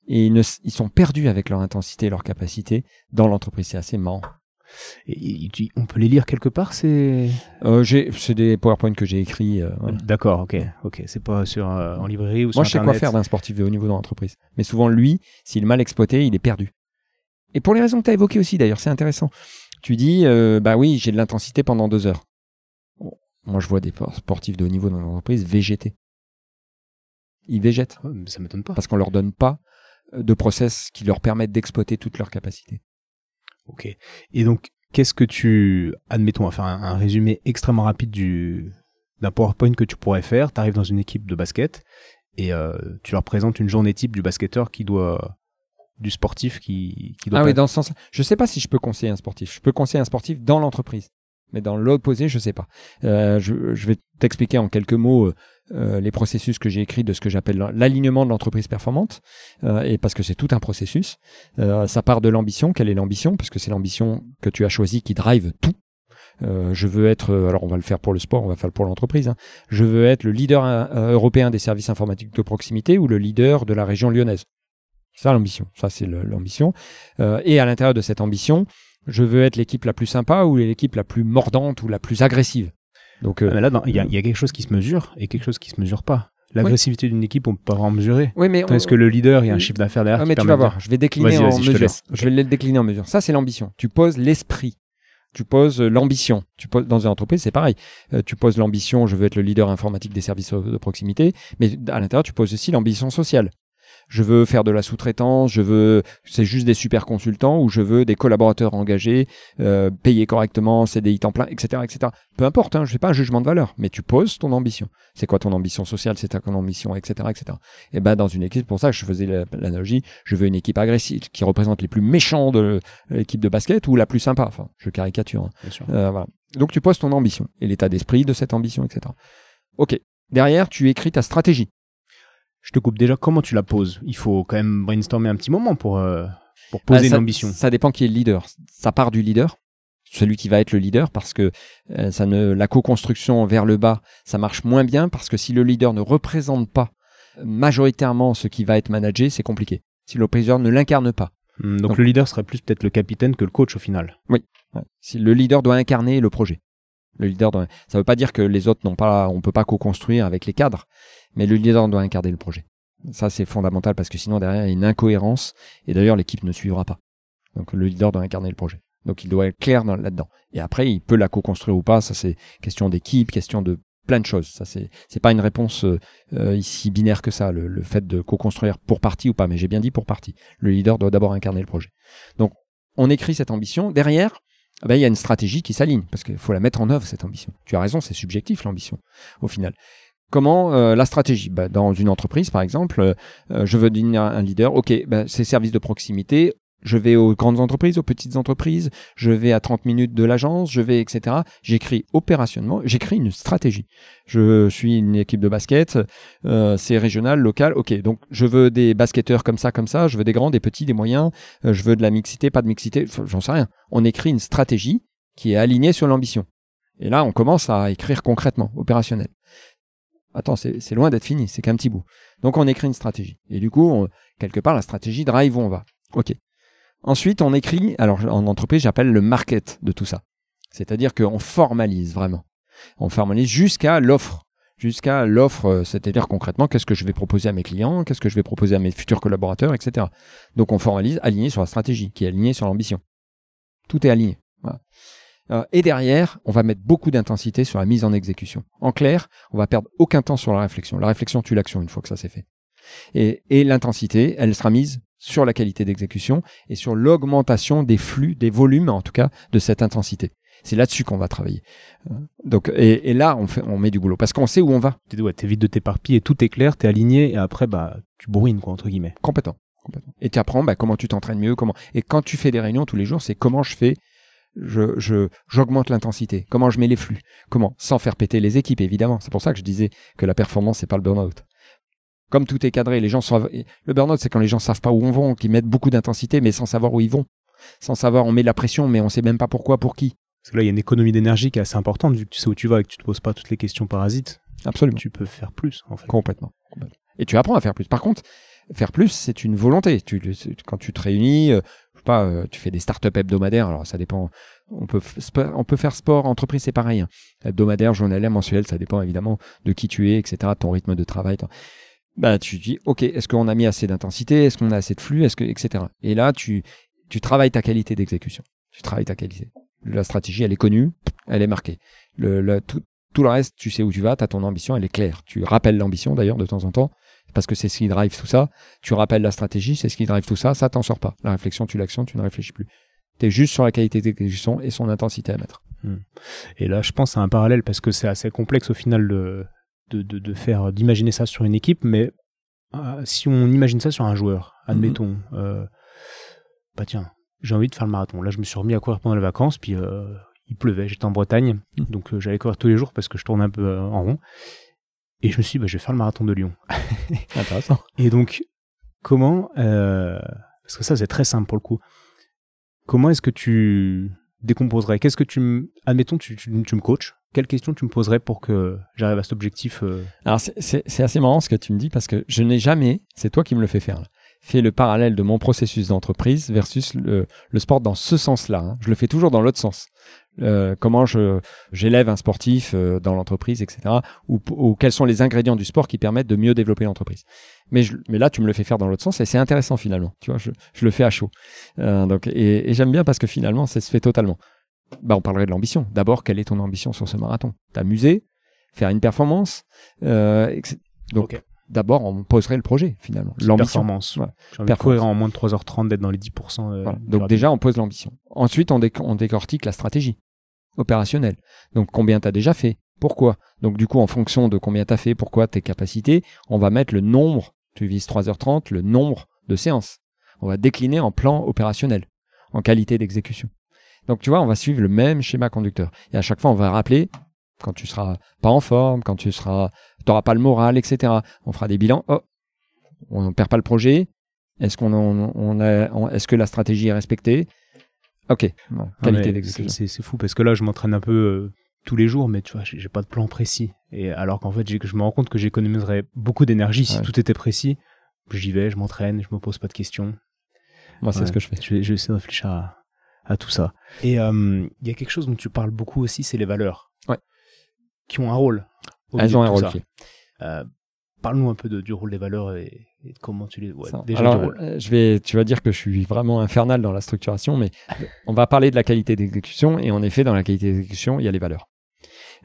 Speaker 1: Et ils, ne s- ils sont perdus avec leur intensité et leur capacité dans l'entreprise. C'est assez marrant.
Speaker 2: Et, et on peut les lire quelque part, c'est...
Speaker 1: Euh, c'est des PowerPoint que j'ai écrits. euh.
Speaker 2: D'accord, ok, ok. C'est pas sur, euh, en librairie ou sur
Speaker 1: Moi, je sais quoi faire d'un sportif de haut niveau dans l'entreprise. Mais souvent, lui, s'il est mal exploité, il est perdu. Et pour les raisons que tu as évoquées aussi, d'ailleurs, c'est intéressant. Tu dis, bah oui, j'ai de l'intensité pendant deux heures. Moi, je vois des sportifs de haut niveau dans l'entreprise végéter. Ils végètent.
Speaker 2: Ouais, mais ça m'étonne pas.
Speaker 1: Parce qu'on leur donne pas euh, de process qui leur permettent d'exploiter toutes leurs capacités.
Speaker 2: Ok. Et donc, qu'est-ce que tu, admettons, à faire un, un résumé extrêmement rapide du d'un PowerPoint que tu pourrais faire. Tu arrives dans une équipe de basket et euh, tu leur présentes une journée type du basketteur qui doit du sportif qui, qui doit
Speaker 1: Ah oui, dans ce sens. Je sais pas si je peux conseiller un sportif. Je peux conseiller un sportif dans l'entreprise, mais dans l'opposé, je sais pas. Euh, je, vais t'expliquer en quelques mots euh, euh, les processus que j'ai écrits de ce que j'appelle l'alignement de l'entreprise performante, et parce que c'est tout un processus. Ça part de l'ambition. Quelle est l'ambition? Parce que c'est l'ambition que tu as choisie qui drive tout. Je veux être, alors on va le faire pour le sport, on va faire le pour l'entreprise. hein. Je veux être le leader euh, européen des services informatiques de proximité ou le leader de la région lyonnaise. Ça l'ambition. Ça c'est l'ambition. Et à l'intérieur de cette ambition, je veux être l'équipe la plus sympa ou l'équipe la plus mordante ou la plus agressive. Donc, euh,
Speaker 2: Ah, mais là, dans- il y, a- il y a quelque chose qui se mesure et quelque chose qui se mesure pas. L'agressivité d'une équipe, on peut pas vraiment mesurer.
Speaker 1: oui, mais on-
Speaker 2: Est-ce que le leader, il y a un chiffre d'affaires derrière
Speaker 1: Ah,
Speaker 2: qui
Speaker 1: mais tu vas
Speaker 2: de
Speaker 1: voir, je vais décliner en
Speaker 2: je
Speaker 1: mesure. Je vais le décliner en mesure. Ça, c'est l'ambition. Tu poses l'esprit. Tu poses euh, l'ambition. Tu poses dans une entreprise, c'est pareil. Euh, tu poses l'ambition. Je veux être le leader informatique des services de proximité, mais à l'intérieur, tu poses aussi l'ambition sociale. Je veux faire de la sous-traitance. Je veux, c'est juste des super consultants ou je veux des collaborateurs engagés, euh, payés correctement, CDI temps plein, etc., etc. Peu importe. Hein, je fais pas un jugement de valeur, mais tu poses ton ambition. C'est quoi ton ambition sociale C'est ta ton ambition, etc., etc. Et ben dans une équipe, pour ça, je faisais la- l'analogie. Je veux une équipe agressive qui représente les plus méchants de l'équipe de basket ou la plus sympa. Enfin, je caricature. hein.
Speaker 2: Bien sûr.
Speaker 1: Euh, voilà. Donc tu poses ton ambition et l'état d'esprit de cette ambition, etc. Ok. Derrière, tu écris ta stratégie.
Speaker 2: Je te coupe déjà. Comment tu la poses? Il faut quand même brainstormer un petit moment pour, euh, pour poser une
Speaker 1: ça,
Speaker 2: ambition.
Speaker 1: Ça dépend qui est le leader. Ça part du leader, celui qui va être le leader, parce que euh, ça ne, la co-construction vers le bas, ça marche moins bien parce que si le leader ne représente pas majoritairement ce qui va être managé, c'est compliqué. Si le leader ne l'incarne pas.
Speaker 2: Hmm, donc,
Speaker 1: Donc-
Speaker 2: le leader serait plus peut-être le capitaine que le coach au final.
Speaker 1: Ouais. Si le leader doit incarner le projet. Le leader doit, ça veut pas dire que les autres n'ont pas, on peut pas co-construire avec les cadres, mais le leader doit incarner le projet. Ça, c'est fondamental parce que sinon, derrière, il y a une incohérence et d'ailleurs, l'équipe ne suivra pas. Donc, le leader doit incarner le projet. Donc, il doit être clair dans- là-dedans. Et après, il peut la co-construire ou pas. Ça, c'est question d'équipe, question de plein de choses. Ça, c'est, c'est pas une réponse euh, ici binaire que ça, le, le fait de co-construire pour partie ou pas. Mais j'ai bien dit pour partie. Le leader doit d'abord incarner le projet. Donc, on écrit cette ambition. Derrière, ah ben, il y a une stratégie qui s'aligne parce qu'il faut la mettre en œuvre cette ambition. Tu as raison, c'est subjectif l'ambition au final. Comment euh, la stratégie? Ben, Dans une entreprise, par exemple, euh, euh, je veux devenir un leader. Ok, ben, c'est services de proximité. Je vais aux grandes entreprises, aux petites entreprises. Je vais à 30 minutes de l'agence. Je vais, etc. J'écris opérationnellement. J'écris une stratégie. Je suis une équipe de basket. c'est régional, local. Ok, donc je veux des basketteurs comme ça, comme ça. Je veux des grands, des petits, des moyens. Je veux de la mixité, pas de mixité. J'en sais rien. On écrit une stratégie qui est alignée sur l'ambition. Et là, on commence à écrire concrètement, opérationnel. Attends, c'est loin d'être fini, c'est qu'un petit bout. Donc on écrit une stratégie. Et du coup, quelque part, la stratégie drive où on va. OK. Ensuite, on écrit, alors en entreprise, j'appelle le market de tout ça. C'est-à-dire qu'on formalise vraiment. On formalise jusqu'à l'offre. Jusqu'à l'offre, euh, c'est-à-dire concrètement, qu'est-ce que je vais proposer à mes clients, qu'est-ce que je vais proposer à mes futurs collaborateurs, etc. Donc on formalise aligné sur la stratégie, qui est alignée sur l'ambition. Tout est aligné. Euh, et derrière, on va mettre beaucoup d'intensité sur la mise en exécution. En clair, on va perdre aucun temps sur la réflexion. La réflexion tue l'action une fois que ça c'est fait. Et, et l'intensité, elle sera mise sur la qualité d'exécution et sur l'augmentation des flux, des volumes en tout cas, de cette intensité. C'est là-dessus qu'on va travailler. Euh, Donc, et, et là, on, fait, on met du boulot parce qu'on sait où on va.
Speaker 2: Tu ouais, t'évites de t'éparpiller, tout est clair, t'es aligné et après, bah, tu bourrines, quoi, entre guillemets.
Speaker 1: Complètement. Et tu apprends bah, comment tu t'entraînes mieux, comment. Et quand tu fais des réunions tous les jours, c'est comment je fais, je, je, j'augmente l'intensité, comment je mets les flux, comment, sans faire péter les équipes évidemment. C'est pour ça que je disais que la performance c'est pas le burn-out. Comme tout est cadré, les gens savent. Le burn-out c'est quand les gens savent pas où on va, qu'ils mettent beaucoup d'intensité mais sans savoir où ils vont, sans savoir on met de la pression mais on sait même pas pourquoi, pour qui.
Speaker 2: Parce que là, il y a une économie d'énergie qui est assez importante, vu que tu sais où tu vas et que tu te poses pas toutes les questions parasites.
Speaker 1: Absolument.
Speaker 2: Tu peux faire plus, en fait.
Speaker 1: Complètement. Et tu apprends à faire plus. Par contre, faire plus, c'est une volonté. Tu, quand tu te réunis, euh, pas, euh, tu fais des startups hebdomadaires. Alors ça dépend. On peut, faire sport, entreprise, c'est pareil. hein. Hebdomadaire, journalier, mensuel, ça dépend évidemment de qui tu es, etc., ton rythme de travail. Bah, tu dis, ok, est-ce qu'on a mis assez d'intensité, est-ce qu'on a assez de flux, est-ce que, etc. Et là, tu, tu travailles ta qualité d'exécution. Tu travailles ta qualité. La stratégie, elle est connue, elle est marquée. Le, tout, tout, le reste, tu sais où tu vas, tu as ton ambition, elle est claire. Tu rappelles l'ambition d'ailleurs de temps en temps, parce que c'est ce qui drive tout ça. Tu rappelles la stratégie, c'est ce qui drive tout ça, ça t'en sort pas. La réflexion, tu l'actions, tu ne réfléchis plus. Tu es juste sur la qualité d'exécution et son intensité à mettre. Hmm.
Speaker 2: Et là, je pense à un parallèle parce que c'est assez complexe au final de, de, de, faire d'imaginer ça sur une équipe, mais euh, si on imagine ça sur un joueur, admettons, mhm. euh, bah tiens, j'ai envie de faire le marathon. Là, je me suis remis à courir pendant les vacances, puis euh, il pleuvait, j'étais en Bretagne, mhm. donc j'allais courir tous les jours parce que je tournais un peu en rond. Et je me suis dit, bah, je vais faire le marathon de Lyon.
Speaker 1: Intéressant.
Speaker 2: Et donc, comment, parce que ça c'est très simple pour le coup, comment est-ce que tu décomposerais? Qu'est-ce que tu, admettons, tu, tu, tu me coaches, quelle question tu me poserais pour que j'arrive à cet objectif euh?
Speaker 1: Alors c'est assez marrant ce que tu me dis parce que je n'ai jamais, c'est toi qui me le fais faire, fait le parallèle de mon processus d'entreprise versus le, sport dans ce sens-là. Hein. Je le fais toujours dans l'autre sens. Euh, comment je j'élève un sportif euh, dans l'entreprise, etc. Ou, ou, quels sont les ingrédients du sport qui permettent de mieux développer l'entreprise. Mais, mais là, tu me le fais faire dans l'autre sens et c'est intéressant finalement. Tu vois, je, je le fais à chaud. donc et, et j'aime bien parce que finalement, ça se fait totalement bah, on parlerait de l'ambition. D'abord, quelle est ton ambition sur ce marathon? T'amuser, faire une performance? Euh, donc, d'abord, on poserait le projet finalement.
Speaker 2: L'ambition. Performance. J'ai envie de courir en moins de 3h30, d'être dans les 10%. Euh,
Speaker 1: donc déjà, on pose l'ambition. Ensuite, on, on, décortique la stratégie opérationnelle. Donc, combien tu as déjà fait? Pourquoi? Donc, du coup, en fonction de combien tu as fait, pourquoi tes capacités, on va mettre le nombre, tu vises 3h30, le nombre de séances. On va décliner en plan opérationnel, en qualité d'exécution. Donc tu vois, on va suivre le même schéma conducteur. Et à chaque fois, on va rappeler quand tu seras pas en forme, quand tu seras, t'auras pas le moral, etc. On fera des bilans. Oh, on ne perd pas le projet. Est-ce qu'on on, a, est-ce que la stratégie est respectée? Ok.
Speaker 2: qualité d'exécution. C'est fou parce que là, je m'entraîne un peu euh, tous les jours, mais tu vois, j'ai pas de plan précis. Et alors qu'en fait, je me rends compte que j'économiserais beaucoup d'énergie si tout était précis. J'y vais, je m'entraîne, je me pose pas de questions.
Speaker 1: Moi, c'est ce que je fais.
Speaker 2: Je vais, je vais essayer de réfléchir à, à tout ça. Et euh, il y a quelque chose dont tu parles beaucoup aussi, c'est les valeurs.
Speaker 1: Ouais.
Speaker 2: Qui ont un rôle.
Speaker 1: Ont un rôle.
Speaker 2: Parle-nous un peu de, du rôle des valeurs et, de comment tu les.
Speaker 1: Ouais, déjà Alors, euh, je vais, tu vas dire que je suis vraiment infernal dans la structuration, mais on va parler de la qualité d'exécution et en effet, dans la qualité d'exécution, il y a les valeurs.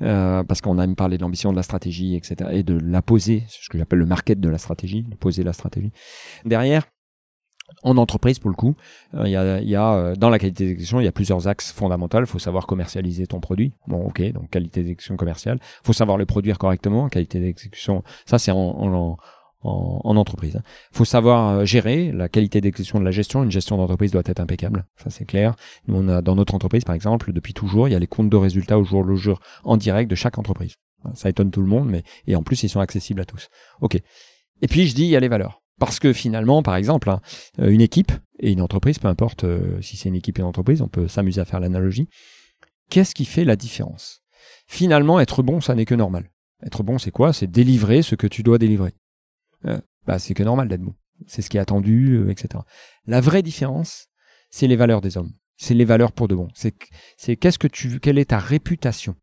Speaker 1: Euh, parce qu'on a même parlé de l'ambition, de la stratégie, etc., et de la poser, ce que j'appelle le market de la stratégie, de poser la stratégie. Derrière, en entreprise, pour le coup, euh, il y a, y a euh, dans la qualité d'exécution, il y a plusieurs axes fondamentaux. Il faut savoir commercialiser ton produit. Bon, ok, donc qualité d'exécution commerciale. Il faut savoir le produire correctement. Qualité d'exécution, ça c'est en, en, en, en, entreprise. Il hein. faut savoir euh, gérer la qualité d'exécution de la gestion. Une gestion d'entreprise doit être impeccable. Ça c'est clair. Nous, on a dans notre entreprise, par exemple, depuis toujours, il y a les comptes de résultats au jour le jour en direct de chaque entreprise. Ça étonne tout le monde, mais et en plus ils sont accessibles à tous. Ok. Et puis je dis, il y a les valeurs. Parce que finalement, par exemple, hein, euh, une équipe et une entreprise, peu importe euh, si c'est une équipe et une entreprise, on peut s'amuser à faire l'analogie. Qu'est-ce qui fait la différence? Finalement, être bon, ça n'est que normal. Être bon, c'est quoi? C'est délivrer ce que tu dois délivrer. Euh, bah, c'est que normal d'être bon. C'est ce qui est attendu, etc. La vraie différence, c'est les valeurs des hommes. C'est les valeurs pour de bon. C'est qu'est-ce que tu, quelle est ta réputation?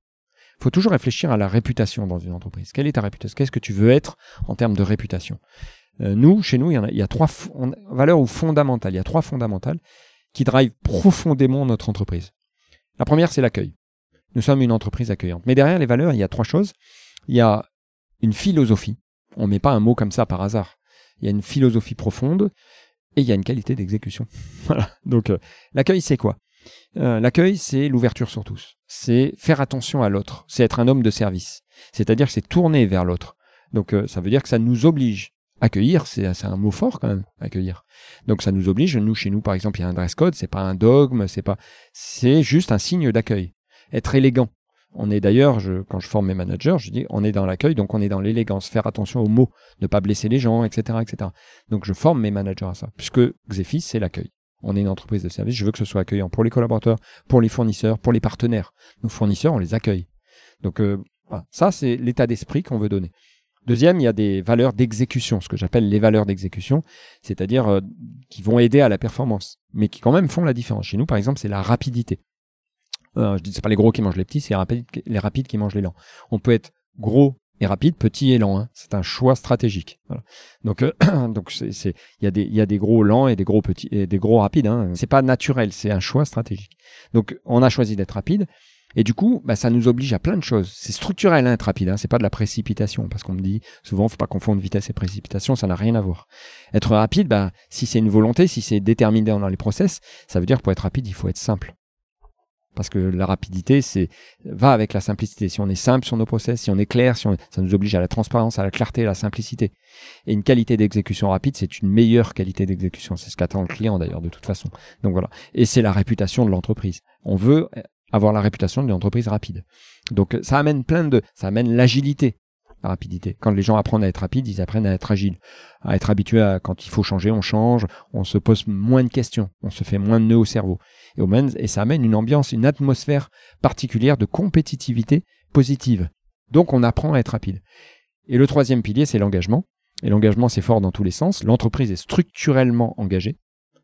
Speaker 1: Faut toujours réfléchir à la réputation dans une entreprise. Quelle est ta réputation? Qu'est-ce que tu veux être en termes de réputation? Nous, chez nous, il y, a, il y a trois valeurs ou fondamentales. Il y a trois fondamentales qui drivent profondément notre entreprise. La première, c'est l'accueil. Nous sommes une entreprise accueillante. Mais derrière les valeurs, il y a trois choses. Il y a une philosophie. On ne met pas un mot comme ça par hasard. Il y a une philosophie profonde et il y a une qualité d'exécution. voilà. Donc euh, l'accueil, c'est quoi? Euh, L'accueil, c'est l'ouverture sur tous. C'est faire attention à l'autre. C'est être un homme de service. C'est-à-dire que c'est tourner vers l'autre. Donc ça veut dire que ça nous oblige accueillir, c'est un mot fort quand même, accueillir. Donc ça nous oblige, nous chez nous par exemple, il y a un dress code, c'est pas un dogme, c'est pas, c'est juste un signe d'accueil. Être élégant. On est d'ailleurs, quand je forme mes managers, je dis, on est dans l'accueil, donc on est dans l'élégance, faire attention aux mots, ne pas blesser les gens, etc., etc. Donc je forme mes managers à ça, puisque Xefis, c'est l'accueil. On est une entreprise de service, je veux que ce soit accueillant pour les collaborateurs, pour les fournisseurs, pour les partenaires. Nos fournisseurs, on les accueille. Donc euh, ça, c'est l'état d'esprit qu'on veut donner. Deuxième, il y a des valeurs d'exécution, ce que j'appelle les valeurs d'exécution, c'est-à-dire euh, qui vont aider à la performance, mais qui quand même font la différence. Chez nous, par exemple, c'est la rapidité. Euh, je dis, c'est pas les gros qui mangent les petits, c'est les rapides qui mangent les lents. On peut être gros et rapide, petit et lent. Hein. C'est un choix stratégique. Donc, euh, donc c'est, c'est, il y a des, il y a des gros lents et des gros petits et des gros rapides. Hein. C'est pas naturel, c'est un choix stratégique. Donc, on a choisi d'être rapide. Et du coup, bah, ça nous oblige à plein de choses. C'est structurel hein, être rapide, hein. c'est pas de la précipitation, parce qu'on me dit souvent, faut pas confondre vitesse et précipitation, ça n'a rien à voir. Être rapide, bah, si c'est une volonté, si c'est déterminé dans les process, ça veut dire que pour être rapide, il faut être simple. Parce que la rapidité, c'est va avec la simplicité. Si on est simple sur nos process, si on est clair, si on, ça nous oblige à la transparence, à la clarté, à la simplicité. Et une qualité d'exécution rapide, c'est une meilleure qualité d'exécution. C'est ce qu'attend le client d'ailleurs de toute façon. Donc voilà. Et c'est la réputation de l'entreprise. On veut avoir la réputation d'une entreprise rapide. Donc ça amène plein de, ça amène l'agilité la rapidité. Quand les gens apprennent à être rapides, ils apprennent à être agiles, à être habitués à quand il faut changer, on change, on se pose moins de questions, on se fait moins de nœuds au cerveau. Et, au et ça amène une ambiance, une atmosphère particulière de compétitivité positive. Donc on apprend à être rapide. Et le troisième pilier, c'est l'engagement. Et l'engagement, c'est fort dans tous les sens. L'entreprise est structurellement engagée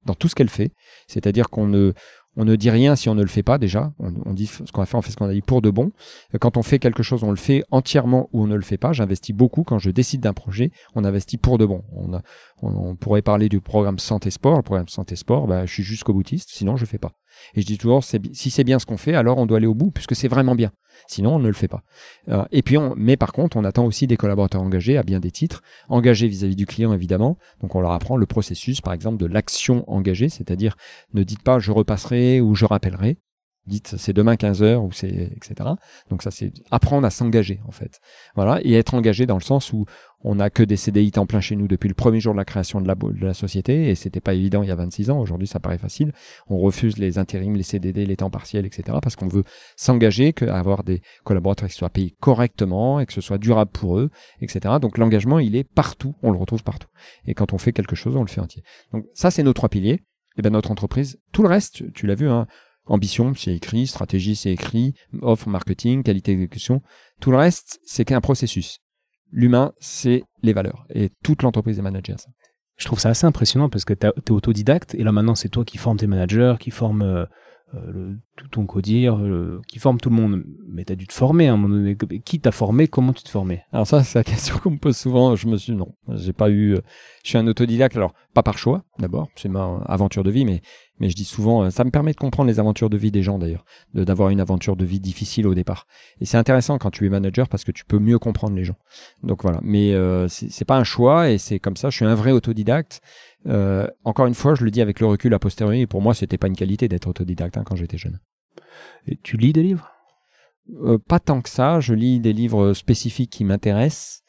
Speaker 1: dans tout ce qu'elle fait. C'est-à-dire qu'on ne, on ne dit rien si on ne le fait pas déjà. On, dit ce qu'on a fait, on fait ce qu'on a dit pour de bon. Quand on fait quelque chose, on le fait entièrement ou on ne le fait pas. J'investis beaucoup quand je décide d'un projet. On investit pour de bon. On, pourrait parler du programme santé sport. Le programme santé sport, bah, je suis jusqu'au boutiste. Sinon, je fais pas. Et je dis toujours, si c'est bien ce qu'on fait, alors on doit aller au bout, puisque c'est vraiment bien. Sinon, on ne le fait pas. Euh, et puis, mais par contre, on attend aussi des collaborateurs engagés à bien des titres, engagés vis-à-vis du client évidemment. Donc, on leur apprend le processus, par exemple, de l'action engagée, c'est-à-dire ne dites pas je repasserai ou je rappellerai dites c'est demain 15 heures ou c'est etc. Donc ça c'est apprendre à s'engager en fait. Voilà et être engagé dans le sens où on n'a que des CDI temps plein chez nous depuis le premier jour de la création de la, société et c'était pas évident il y a 26 ans. Aujourd'hui ça paraît facile. On refuse les intérims, les CDD, les temps partiels etc. parce qu'on veut s'engager, avoir des collaborateurs qui soient payés correctement et que ce soit durable pour eux etc. Donc l'engagement il est partout, on le retrouve partout. Et quand on fait quelque chose on le fait entier. Donc ça c'est nos trois piliers. Et bien notre entreprise, tout le reste, tu l'as vu, hein, Ambition, c'est écrit. Stratégie, c'est écrit. Offre, marketing, qualité d'exécution. Tout le reste, c'est qu'un processus. L'humain, c'est les valeurs. Et toute l'entreprise est managée à ça.
Speaker 2: Je trouve ça assez impressionnant parce que tu es autodidacte et là maintenant c'est toi qui formes tes managers, qui formes euh, euh, tout ton codir, qui forme tout le monde. Mais tu as dû te former à un moment donné. Qui t'a formé? Comment tu te formais?
Speaker 1: Alors ça, c'est la question qu'on me pose souvent. Je me suis non, j'ai pas eu. Euh, je suis un autodidacte. Alors pas par choix d'abord, c'est ma aventure de vie, mais mais je dis souvent, euh, ça me permet de comprendre les aventures de vie des gens d'ailleurs, d'avoir une aventure de vie difficile au départ. Et c'est intéressant quand tu es manager parce que tu peux mieux comprendre les gens. Donc voilà. Mais euh, c'est pas un choix et c'est comme ça. Je suis un vrai autodidacte. Euh, encore une fois, je le dis avec le recul a posteriori, pour moi, c'était pas une qualité d'être autodidacte hein, quand j'étais jeune.
Speaker 2: Et tu lis des livres?
Speaker 1: Euh, Pas tant que ça. Je lis des livres spécifiques qui m'intéressent.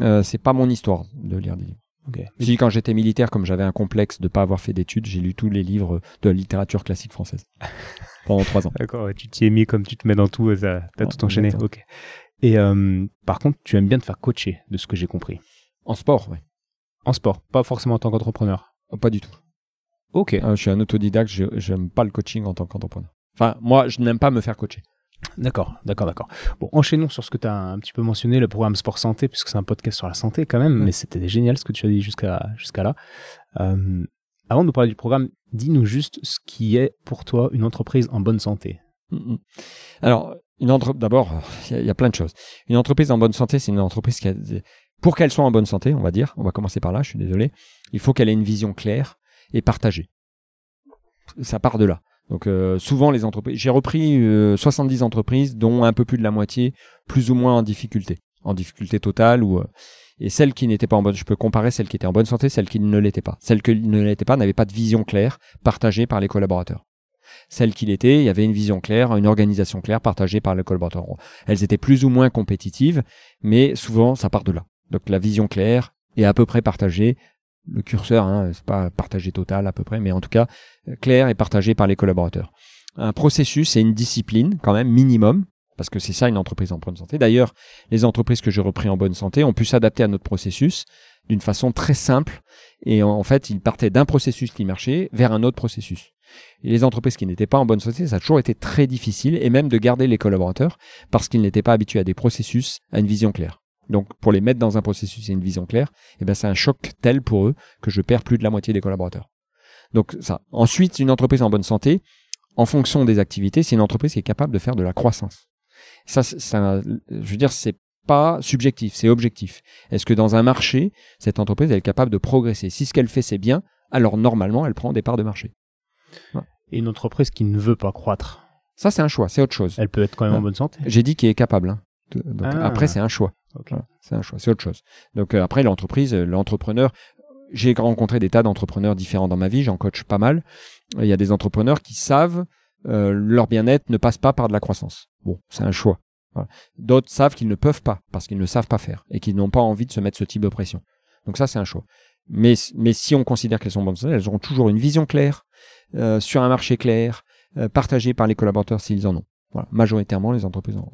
Speaker 1: Euh, c'est pas mon histoire de lire des livres. Okay. Si quand j'étais militaire, comme j'avais un complexe de pas avoir fait d'études, j'ai lu tous les livres de la littérature classique française pendant trois ans.
Speaker 2: D'accord, tu t'y es mis comme tu te mets dans tout, t'as as tout enchaîné. Ok. Et euh, par contre, tu aimes bien te faire coacher, de ce que j'ai compris.
Speaker 1: En sport, oui.
Speaker 2: En sport, pas forcément en tant qu'entrepreneur.
Speaker 1: Oh, pas du tout.
Speaker 2: Ok.
Speaker 1: Euh, je suis un autodidacte, je j'aime pas le coaching en tant qu'entrepreneur. Enfin, moi, je n'aime pas me faire coacher.
Speaker 2: D'accord, d'accord, d'accord. Bon, enchaînons sur ce que tu as un petit peu mentionné, le programme Sport Santé, puisque c'est un podcast sur la santé quand même, mais c'était génial ce que tu as dit jusqu'à jusqu'à là. Euh, avant de nous parler du programme, dis-nous juste ce qui est pour toi une entreprise en bonne santé. Mm,
Speaker 1: mm. Alors, d'abord, il y, a plein de choses. Une entreprise en bonne santé, c'est une entreprise qui a, pour qu'elle soit en bonne santé, on va dire, on va commencer par là, je suis désolé, il faut qu'elle ait une vision claire et partagée. Ça part de là. Donc euh, souvent les entreprises, j'ai repris 70 euh, entreprises dont un peu plus de la moitié plus ou moins en difficulté, en difficulté totale ou euh, et celles qui n'étaient pas en bonne, je peux comparer celles qui étaient en bonne santé, celles qui ne l'étaient pas. Celles qui ne l'étaient pas n'avaient pas de vision claire partagée par les collaborateurs. Celles qui l'étaient, il y avait une vision claire, une organisation claire partagée par les collaborateurs. Elles étaient plus ou moins compétitives, mais souvent ça part de là. Donc la vision claire est à peu près partagée le curseur, hein, c'est pas partagé total à peu près, mais en tout cas euh, clair et partagé par les collaborateurs. Un processus et une discipline quand même minimum, parce que c'est ça une entreprise en bonne santé. D'ailleurs, les entreprises que j'ai repris en bonne santé ont pu s'adapter à notre processus d'une façon très simple, et en fait, ils partaient d'un processus qui marchait vers un autre processus. Et les entreprises qui n'étaient pas en bonne santé, ça a toujours été très difficile, et même de garder les collaborateurs, parce qu'ils n'étaient pas habitués à des processus, à une vision claire. Donc pour les mettre dans un processus et une vision claire, eh ben c'est un choc tel pour eux que je perds plus de la moitié des collaborateurs. Donc ça. Ensuite, une entreprise en bonne santé, en fonction des activités, c'est une entreprise qui est capable de faire de la croissance. Ça, ça je veux dire, c'est pas subjectif, c'est objectif. Est-ce que dans un marché, cette entreprise elle est capable de progresser? Si ce qu'elle fait c'est bien, alors normalement elle prend des parts de marché.
Speaker 2: Et une entreprise qui ne veut pas croître,
Speaker 1: Ça c'est un choix, c'est autre chose.
Speaker 2: elle peut être quand même en
Speaker 1: Ouais.
Speaker 2: bonne santé.
Speaker 1: J'ai dit qu'il est capable. hein. Donc,
Speaker 2: Ah.
Speaker 1: Après c'est un choix. Voilà, c'est un choix, c'est autre chose. Donc euh, après l'entreprise, euh, l'entrepreneur, j'ai rencontré des tas d'entrepreneurs différents dans ma vie, j'en coach pas mal. Il y a des entrepreneurs qui savent euh, leur bien-être ne passe pas par de la croissance. Bon, c'est un choix. Voilà. D'autres savent qu'ils ne peuvent pas parce qu'ils ne savent pas faire et qu'ils n'ont pas envie de se mettre ce type de pression. Donc ça c'est un choix. Mais mais si on considère qu'elles sont bonnes, elles auront toujours une vision claire euh, sur un marché clair, euh, partagé par les collaborateurs s'ils en ont. Voilà, majoritairement les entreprises en ont.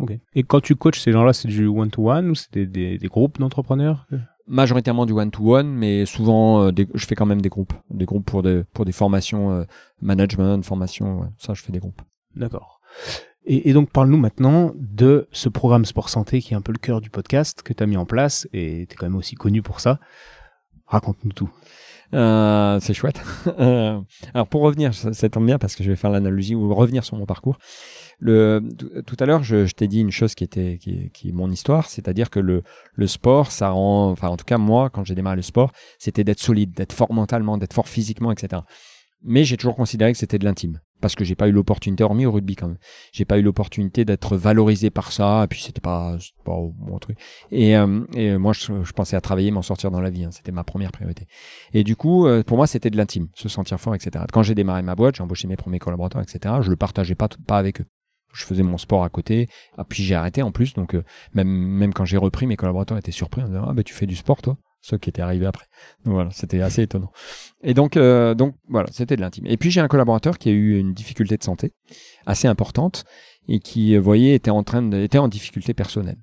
Speaker 2: Ok. Et quand tu coaches ces gens-là, c'est du one-to-one ou c'est des, des- des groupes d'entrepreneurs?
Speaker 1: Majoritairement du one-to-one, mais souvent euh, des- je fais quand même des groupes, des groupes pour des pour des formations euh, management, formation, ouais, ça je fais des groupes.
Speaker 2: D'accord. Et, et donc, parle-nous maintenant de ce programme Sport Santé qui est un peu le cœur du podcast que tu as mis en place et tu es quand même aussi connu pour ça. Raconte-nous tout.
Speaker 1: Euh, c'est chouette. Alors pour revenir, ça, ça tombe bien parce que je vais faire l'analogie ou revenir sur mon parcours. Le, tout, tout à l'heure, je, je t'ai dit une chose qui était qui, qui est mon histoire, c'est-à-dire que le, le sport, ça rend, enfin en tout cas moi, quand j'ai démarré le sport, c'était d'être solide, d'être fort mentalement, d'être fort physiquement, etc. Mais j'ai toujours considéré que c'était de l'intime parce que j'ai pas eu l'opportunité, hormis au rugby quand même, j'ai pas eu l'opportunité d'être valorisé par ça. Et puis c'était pas, pas mon truc. Et, euh, et moi, je, je pensais à travailler, m'en sortir dans la vie. hein. C'était ma première priorité. Et du coup, euh, pour moi, c'était de l'intime, se sentir fort, etc. Quand j'ai démarré ma boîte, j'ai embauché mes premiers collaborateurs, etc. Je le partageais pas, pas avec eux. Je faisais mon sport à côté. Ah, puis j'ai arrêté en plus, donc euh, même même quand j'ai repris, mes collaborateurs étaient surpris en disant ah ben tu fais du sport toi? Ceux qui étaient arrivés après. Donc voilà, c'était assez étonnant. Et donc euh, donc voilà, c'était de l'intime. Et puis j'ai un collaborateur qui a eu une difficulté de santé assez importante et qui, vous voyez, était en train de, était en difficulté personnelle.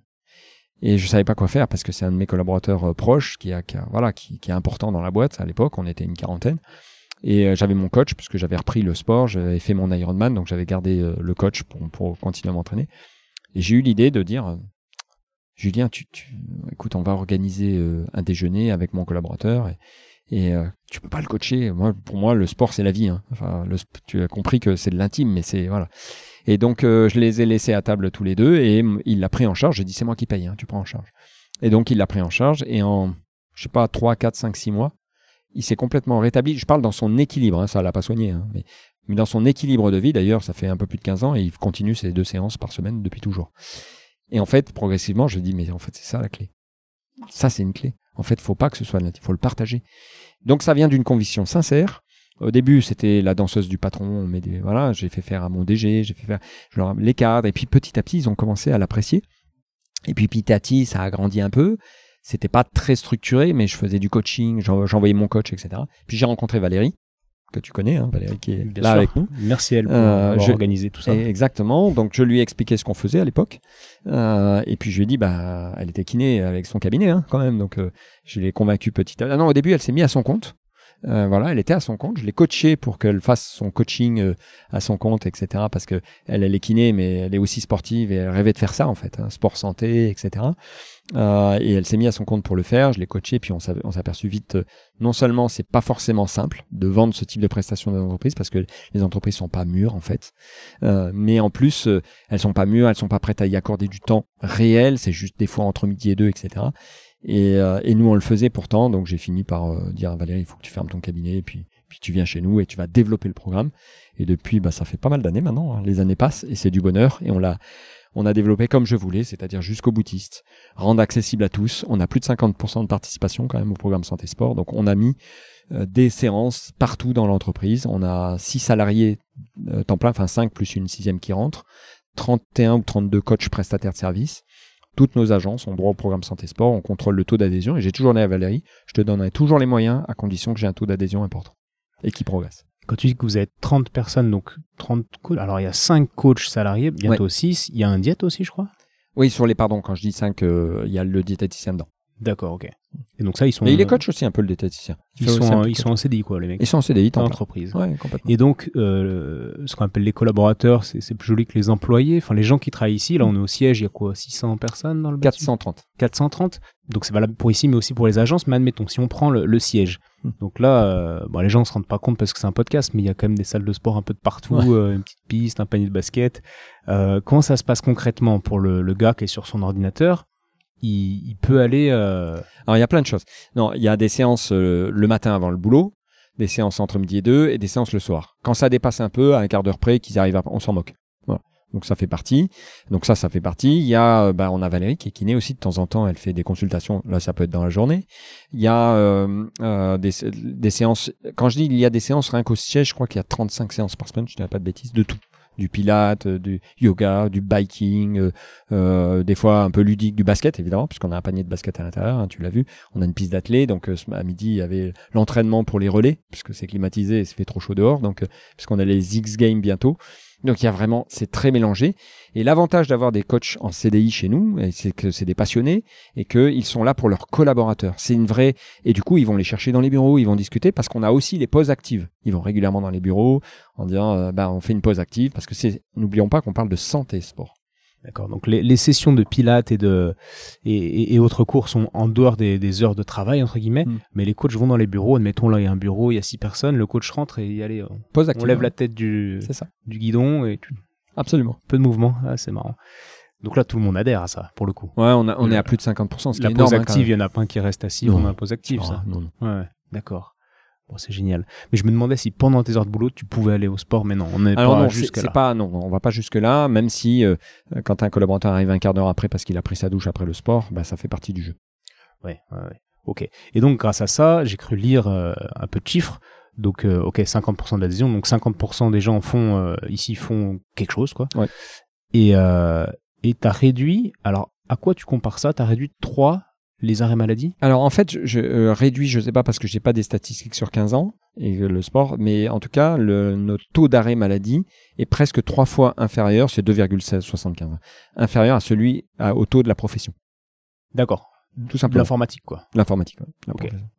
Speaker 1: Et je savais pas quoi faire parce que c'est un de mes collaborateurs euh, proches qui a, qui a- voilà, qui est important dans la boîte. À l'époque, on était une quarantaine. Et euh, j'avais mon coach puisque j'avais repris le sport, j'avais fait mon Ironman, donc j'avais gardé euh, le coach pour, continuer à m'entraîner. Et j'ai eu l'idée de dire, euh, Julien, tu, tu, écoute, on va organiser un déjeuner avec mon collaborateur et, et tu peux pas le coacher. Moi, pour moi, le sport c'est la vie. Hein. Tu as compris que c'est de l'intime, mais c'est voilà. Et donc, je les ai laissés à table tous les deux et il l'a pris en charge. J'ai dit, c'est moi qui paye, hein, tu prends en charge. Et donc, il l'a pris en charge et en, je sais pas, 3, 4, 5, 6 mois, il s'est complètement rétabli. Je parle dans son équilibre, hein, ça l'a pas soigné, hein, mais, dans son équilibre de vie, d'ailleurs, ça fait un peu plus de 15 ans et il continue ses deux séances par semaine depuis toujours. Et en fait, progressivement, je dis, mais en fait, c'est ça la clé. Ça, c'est une clé. En fait, faut pas que ce soit l'intime, faut le partager. Donc, ça vient d'une conviction sincère. Au début, c'était la danseuse du patron. on met des- voilà, j'ai fait faire à mon DG, j'ai fait faire les cadres. Et puis, petit à petit, ils ont commencé à l'apprécier. Et puis, petit à petit, ça a grandi un peu. C'était pas très structuré, mais je faisais du coaching, j'en- j'envoyais mon coach, etc. Puis, j'ai rencontré Valérie, que tu connais, hein, Valérie qui est
Speaker 2: Bien
Speaker 1: là
Speaker 2: sûr.
Speaker 1: avec nous.
Speaker 2: Merci à elle pour
Speaker 1: Euh,
Speaker 2: avoir
Speaker 1: je-
Speaker 2: organisé tout ça.
Speaker 1: Exactement. Donc je lui ai expliqué ce qu'on faisait à l'époque. Euh, et puis je lui ai dit, bah, elle était kiné avec son cabinet hein, quand même. Donc euh, je l'ai convaincu petit à petit. Ah non, au début, elle s'est mise à son compte. Euh, voilà, elle était à son compte. Je l'ai coachée pour qu'elle fasse son coaching euh, à son compte, etc. Parce que elle, elle est kiné, mais elle est aussi sportive et elle rêvait de faire ça en fait, hein, sport santé, etc. Euh, et elle s'est mise à son compte pour le faire. Je l'ai coachée, puis on s'est aperçu vite. euh, non seulement c'est pas forcément simple de vendre ce type de prestations dans entreprises parce que les entreprises sont pas mûres en fait, euh, mais en plus euh, elles sont pas mûres, elles sont pas prêtes à y accorder du temps réel. C'est juste des fois entre midi et deux, etc. Et, euh, et nous on le faisait pourtant, donc j'ai fini par euh, dire à Valérie, il faut que tu fermes ton cabinet et puis puis tu viens chez nous et tu vas développer le programme. Et depuis, bah ça fait pas mal d'années maintenant. hein. Les années passent et c'est du bonheur et on l'a on a développé comme je voulais, c'est-à-dire jusqu'au boutiste, rendre accessible à tous. On a plus de 50% de participation quand même au programme santé sport, donc on a mis euh, des séances partout dans l'entreprise. On a six salariés euh, temps plein, enfin 5 plus une sixième qui rentre, 31 ou 32 coachs prestataires de services. Toutes nos agences ont droit au programme santé sport, on contrôle le taux d'adhésion et j'ai toujours dit à Valérie, je te donnerai toujours les moyens à condition que j'ai un taux d'adhésion important et qui progresse.
Speaker 2: Quand tu dis que vous êtes 30 personnes, donc 30 coachs, alors il y a 5 coachs salariés, bientôt 6, il y a un diète aussi, je crois?
Speaker 1: Oui, sur les pardon, quand je dis 5, il y a le diététicien dedans.
Speaker 2: D'accord, ok. Et donc ça, ils sont.
Speaker 1: Mais il est coach aussi un peu le diététicien. Il
Speaker 2: Ils sont,
Speaker 1: un
Speaker 2: en-
Speaker 1: peu
Speaker 2: ils sont en CDI, quoi, les mecs.
Speaker 1: Ils sont en CDI, plein.
Speaker 2: l'entreprise.
Speaker 1: Ouais, complètement.
Speaker 2: Et donc, euh, ce qu'on appelle les collaborateurs, c'est c'est plus joli que les employés. Enfin, les gens qui travaillent ici, là, on est au siège, il y a quoi 600 personnes dans le bâtiment?
Speaker 1: 430.
Speaker 2: 430. Donc, c'est valable pour ici, mais aussi pour les agences. Mais admettons, si on prend le, le siège.
Speaker 1: Hmm.
Speaker 2: Donc là, euh, bon, les gens ne se rendent pas compte parce que c'est un podcast, mais il y a quand même des salles de sport un peu de partout,
Speaker 1: Ouais.
Speaker 2: euh, une petite piste, un panier de basket. Euh, comment ça se passe concrètement pour le, le gars qui est sur son ordinateur? Il, peut aller... euh,
Speaker 1: Alors il y a plein de choses. Non, il y a des séances euh, le matin avant le boulot, des séances entre midi et deux et des séances le soir. Quand ça dépasse un peu, à un quart d'heure près, qu'ils arrivent à... On s'en moque. Voilà. Donc ça fait partie. Donc ça, ça fait partie. Il y a, euh, bah, on a Valérie qui est kiné aussi de temps en temps. Elle fait des consultations. Là, ça peut être dans la journée. Il y a euh, des, des séances. Quand je dis il y a des séances rien qu'au siège, je crois qu'il y a 35 séances par semaine. Je ne dirais pas de bêtises, de tout. Du pilate, euh, du yoga, du biking, euh, euh, des fois un peu ludique, du basket évidemment, puisqu'on a un panier de basket à l'intérieur. hein, tu l'as vu. On a une piste d'athlée, donc à midi il y avait l'entraînement pour les relais, puisque c'est climatisé et ça fait trop chaud dehors, donc puisqu'on a les X Games bientôt. Donc il y a vraiment, c'est très mélangé. Et l'avantage d'avoir des coachs en CDI chez nous, c'est que c'est des passionnés et qu'ils sont là pour leurs collaborateurs. C'est une vraie. Et du coup, ils vont les chercher dans les bureaux, ils vont discuter parce qu'on a aussi les pauses actives. Ils vont régulièrement dans les bureaux en disant, euh, bah, on fait une pause active parce que c'est. N'oublions pas qu'on parle de santé sport.
Speaker 2: D'accord. Donc les, les sessions de pilates et de et, et- et autres cours sont en dehors des, des heures de travail entre guillemets,
Speaker 1: Mm.
Speaker 2: mais les coachs vont dans les bureaux. Admettons là il y a un bureau, il y a six personnes, le coach rentre et allez, on,
Speaker 1: Pause
Speaker 2: on lève la tête du,
Speaker 1: C'est ça.
Speaker 2: du guidon et tu-
Speaker 1: Absolument.
Speaker 2: peu de mouvement. Ah, c'est marrant. Donc là tout le monde adhère à ça pour le coup.
Speaker 1: Ouais, on, a, on est à plus de 50%. Ce qui
Speaker 2: La
Speaker 1: est
Speaker 2: pause
Speaker 1: énorme, hein,
Speaker 2: active, il y en a pas un qui reste assis
Speaker 1: Non.
Speaker 2: pendant la pause active,
Speaker 1: même.
Speaker 2: ça.
Speaker 1: Non, non.
Speaker 2: Ouais, d'accord. Bon, c'est génial. Mais je me demandais si pendant tes heures de boulot, tu pouvais aller au sport, mais non, on n'est pas
Speaker 1: non,
Speaker 2: jusque
Speaker 1: c'est
Speaker 2: là.
Speaker 1: pas non, on va pas jusque là. Même si euh, quand un collaborateur arrive un quart d'heure après parce qu'il a pris sa douche après le sport, bah ça fait partie du jeu.
Speaker 2: Ouais, ouais, ouais. Ok. Et donc, grâce à ça, j'ai cru lire euh, un peu de chiffres. Donc, euh, ok, 50% d'adhésion. Donc, 50% des gens font ici font quelque chose, quoi.
Speaker 1: Ouais.
Speaker 2: Et et t'as réduit. Alors, à quoi tu compares ça? T'as réduit de 3 les arrêts maladie
Speaker 1: Alors en fait, je, je euh, réduis, je sais pas parce que j'ai pas des statistiques sur 15 ans et le sport, mais en tout cas, le, notre taux d'arrêt maladie est presque trois fois inférieur, c'est 2,75, inférieur à celui à- au taux de la profession.
Speaker 2: D'accord.
Speaker 1: Tout simplement.
Speaker 2: l'informatique, quoi.
Speaker 1: L'informatique. ouais,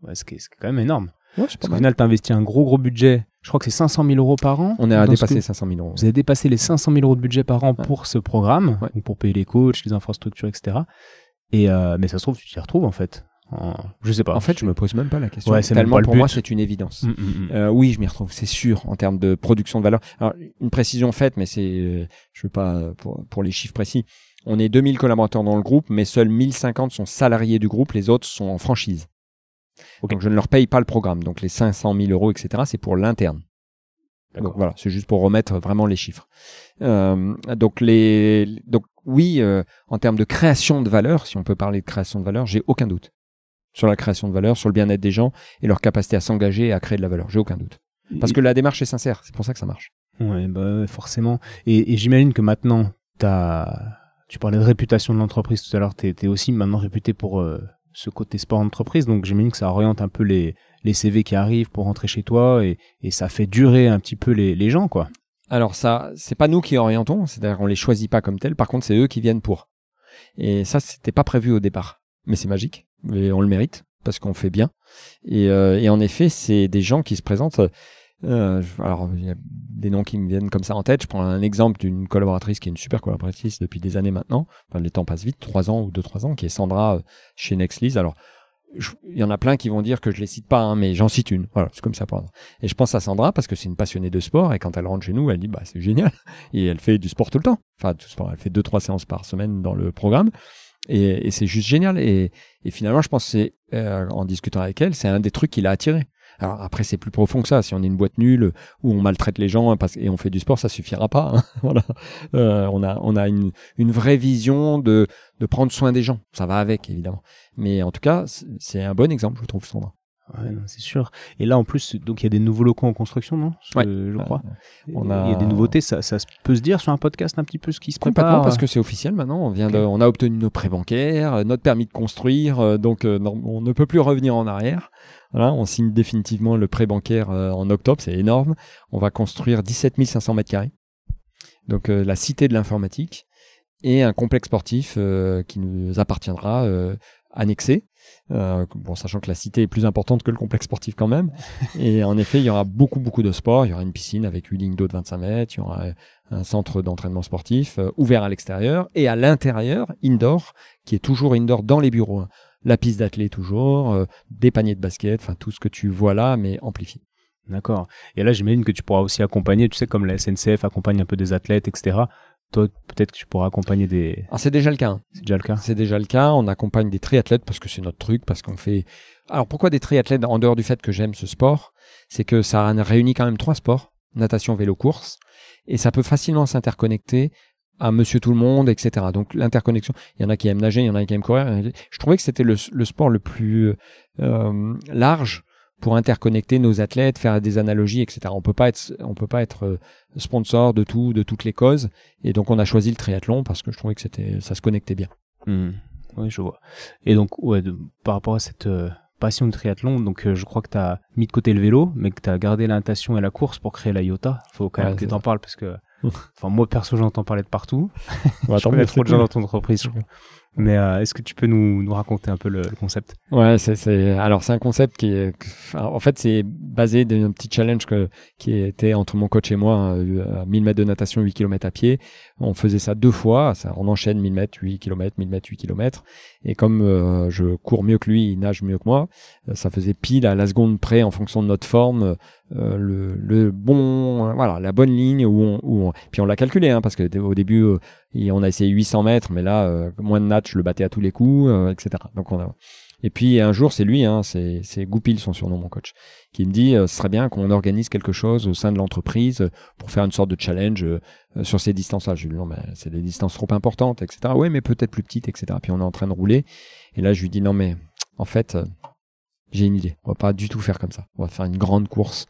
Speaker 1: la
Speaker 2: ce qui est, ce qui est quand même énorme.
Speaker 1: Ouais,
Speaker 2: Parce qu'au final, t'as investi un gros, gros budget. Je crois que c'est 500 000 euros par an.
Speaker 1: On est à dépasser
Speaker 2: que-
Speaker 1: 500 000 euros.
Speaker 2: Vous avez dépassé les 500 000 euros de budget par an
Speaker 1: Ouais.
Speaker 2: pour ce programme,
Speaker 1: Ouais.
Speaker 2: pour payer les coachs, les infrastructures, etc. Et euh, mais ça se trouve, tu t'y retrouves en fait. En- Je sais pas.
Speaker 1: En fait, je me pose même pas la question.
Speaker 2: Ouais,
Speaker 1: Tellement
Speaker 2: pas
Speaker 1: pour moi, c'est une évidence.
Speaker 2: Mm, mm, mm.
Speaker 1: Euh, oui, je m'y retrouve, c'est sûr, en termes de production de valeur. Alors, une précision faite, mais c'est, euh, je veux pas euh, pour, pour les chiffres précis. On est 2000 collaborateurs dans le groupe, mais seuls 1050 sont salariés du groupe, les autres sont en franchise.
Speaker 2: Ok.
Speaker 1: Donc, je ne leur paye pas le programme. Donc, les 500 000 euros, etc., c'est pour l'interne. Donc voilà, c'est juste pour remettre vraiment les chiffres. Euh, donc les, donc oui, euh, en termes de création de valeur, si on peut parler de création de valeur, j'ai aucun doute sur la création de valeur, sur le bien-être des gens et leur capacité à s'engager et à créer de la valeur. J'ai aucun doute. Parce que la démarche est sincère, c'est pour ça que ça marche.
Speaker 2: Ouais, bah forcément. Et, j'imagine que maintenant, t'as... tu parlais de réputation de l'entreprise tout à l'heure, t'es aussi maintenant réputé pour euh, ce côté sport entreprise, donc j'imagine que ça oriente un peu les, CV qui arrivent pour rentrer chez toi et, et ça fait durer un petit peu les, les gens, quoi.
Speaker 1: Alors ça, c'est pas nous qui orientons, c'est-à-dire on les choisit pas comme tels. Par contre, c'est eux qui viennent pour. Et ça, c'était pas prévu au départ, mais c'est magique. Et on le mérite parce qu'on fait bien. Et, euh, et en effet, c'est des gens qui se présentent. euh, alors, il y a des noms qui me viennent comme ça en tête. Je prends un exemple d'une collaboratrice qui est une super collaboratrice depuis des années maintenant. Enfin, les temps passent vite, trois ans ou deux, trois ans, qui est Sandra euh, chez Nextlease. Alors, il y en a plein qui vont dire que je les cite pas, hein, mais j'en cite une. Voilà, c'est comme ça pour Et je pense à Sandra parce que c'est une passionnée de sport et quand elle rentre chez nous, elle dit bah c'est génial et elle fait du sport tout le temps. Enfin, du sport, elle fait deux trois séances par semaine dans le programme et, c'est juste génial. Et, finalement, je pense c'est euh, en discutant avec elle, c'est un des trucs qui l'a attiré. Après, c'est plus profond que ça. Si on est une boîte nulle où on maltraite les gens parce, et on fait du sport, ça suffira pas. hein. voilà. Euh, on a on a une, une vraie vision de de prendre soin des gens. Ça va avec évidemment. Mais en tout cas, c'est- c'est un bon exemple, je trouve, Sandra.
Speaker 2: Ouais, c'est sûr. Et là, en plus, donc il y a des nouveaux locaux en construction, non?
Speaker 1: Ouais.
Speaker 2: Je crois.
Speaker 1: on
Speaker 2: Il y a des nouveautés, ça, ça peut se dire sur un podcast un petit peu ce qui se
Speaker 1: Complètement,
Speaker 2: prépare.
Speaker 1: parce que c'est officiel maintenant. On vient de, on a obtenu nos prêts bancaires, euh, notre permis de construire, euh, donc euh, on ne peut plus revenir en arrière. Voilà, on signe définitivement le prêt bancaire euh, en octobre, c'est énorme. On va construire 17 500 mètres carrés, donc euh, la cité de l'informatique et un complexe sportif euh, qui nous appartiendra euh, annexé. Euh, bon, sachant que la cité est plus importante que le complexe sportif quand même. Et en effet, il y aura beaucoup, beaucoup de sports. Il y aura une piscine avec 8 lignes d'eau de 25 mètres. Il y aura un centre d'entraînement sportif euh, ouvert à l'extérieur et à l'intérieur, indoor, qui est toujours indoor dans les bureaux. hein. La piste d'athlée toujours, euh, des paniers de basket, enfin tout ce que tu vois là, mais amplifié.
Speaker 2: D'accord. Et là, j'imagine que tu pourras aussi accompagner, tu sais, comme la SNCF accompagne un peu des athlètes, etc. Toi, peut-être que tu pourras accompagner des.
Speaker 1: Alors c'est déjà le cas. hein.
Speaker 2: C'est déjà le cas.
Speaker 1: C'est déjà le cas. On accompagne des triathlètes parce que c'est notre truc, parce qu'on fait. Alors pourquoi des triathlètes en dehors du fait que j'aime ce sport C'est que ça réunit quand même trois sports natation, vélo, course, et ça peut facilement s'interconnecter à Monsieur Tout le Monde, etc. Donc l'interconnexion. Il y en a qui aiment nager, il y en a qui aiment courir. Je trouvais que c'était le, le sport le plus euh, large pour interconnecter nos athlètes, faire des analogies, etc. On peut pas être, on peut pas être euh, sponsor de tout, de toutes les causes, et donc on a choisi le triathlon parce que je trouvais que c'était, ça se connectait bien.
Speaker 2: Hmm. Oui, je vois. Et donc, ouais, de- par rapport à cette euh, passion de triathlon, donc euh, je crois que tu as mis de côté le vélo, mais que tu as gardé la natation et la course pour créer la IOTA. faut quand
Speaker 1: Ouais,
Speaker 2: même que
Speaker 1: c'est
Speaker 2: tu en parles parce que, enfin, moi perso, j'entends parler de partout.
Speaker 1: Ouais,
Speaker 2: je connais trop de gens dans ton entreprise. je crois. Mais euh, est-ce que tu peux nous, nous raconter un peu le, concept?
Speaker 1: Ouais, c'est, alors c'est un concept qui est, en fait, c'est basé d'un petit challenge que, qui était entre mon coach et moi, hein, à 1000 mètres de natation, 8 km à pied. On faisait ça deux fois, ça, on enchaîne 1000 mètres, 8 km, 1000 mètres, 8 km. Et comme euh, je cours mieux que lui, il nage mieux que moi, euh, ça faisait pile à la seconde près en fonction de notre forme, euh, le, le bon, euh, voilà, la bonne ligne où on, où on- puis on l'a calculé, hein, parce que au début, euh, on a essayé 800 mètres, mais là, euh, moins de nat, je le battais à tous les coups, etc. Donc on a, et puis un jour, c'est lui, hein, c'est Goupil son surnom, mon coach, qui me dit, ce serait bien qu'on organise quelque chose au sein de l'entreprise pour faire une sorte de challenge sur ces distances-là. Je lui dis non, mais c'est des distances trop importantes, etc. Oui, mais peut-être plus petites, etc. Puis on est en train de rouler, et là je lui dis non, mais en fait, j'ai une idée. On va pas du tout faire comme ça. On va faire une grande course.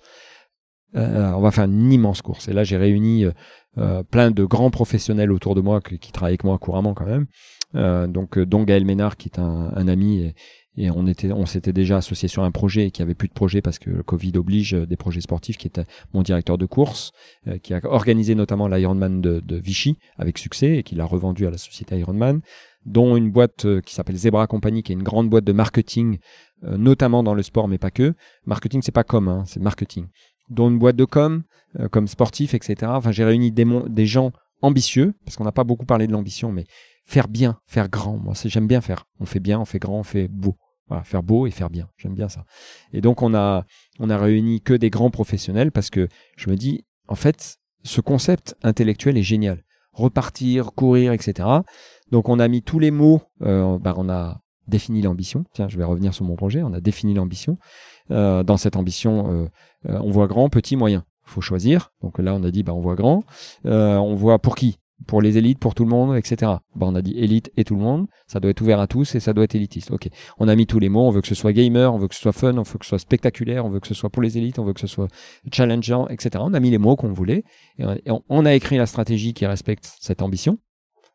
Speaker 1: Euh, on va faire une immense course. Et là, j'ai réuni euh, euh, plein de grands professionnels autour de moi qui, travaillent avec moi couramment quand même. Donc, dont Gaël Ménard, qui est un, ami, et, on était, on s'était déjà associé sur un projet et qui avait plus de projet parce que le Covid oblige des projets sportifs, qui était mon directeur de course, qui a organisé notamment l'Ironman de, de Vichy avec succès et qui l'a revendu à la société Ironman, dont une boîte euh, qui s'appelle Zebra Company, qui est une grande boîte de marketing, euh, notamment dans le sport, mais pas que. Marketing, c'est pas com, hein, c'est marketing. Dont une boîte de com, euh, comme sportif, etc. Enfin, j'ai réuni des, gens ambitieux, parce qu'on n'a pas beaucoup parlé de l'ambition, mais faire bien, faire grand. Moi, j'aime bien faire. On fait bien, on fait grand, on fait beau. Faire beau et faire bien. J'aime bien ça. Et donc on a on a réuni que des grands professionnels parce que je me dis en fait ce concept intellectuel est génial. Repartir, courir, etc. Donc on a mis tous les mots. euh, bah, on a défini l'ambition. Tiens, je vais revenir sur mon projet. On a défini l'ambition. Euh, dans cette ambition, euh, euh, on voit grand, petit, moyen. faut choisir. Donc là, on a dit, bah, on voit grand. On voit pour qui? Pour les élites, pour tout le monde, etc. Bah, on a dit élite et tout le monde. Ça doit être ouvert à tous et ça doit être élitiste. Ok. On a mis tous les mots. On veut que ce soit gamer, on veut que ce soit fun, on veut que ce soit spectaculaire, on veut que ce soit pour les élites, on veut que ce soit challengeant, etc. On a mis les mots qu'on voulait et on- a écrit la stratégie qui respecte cette ambition.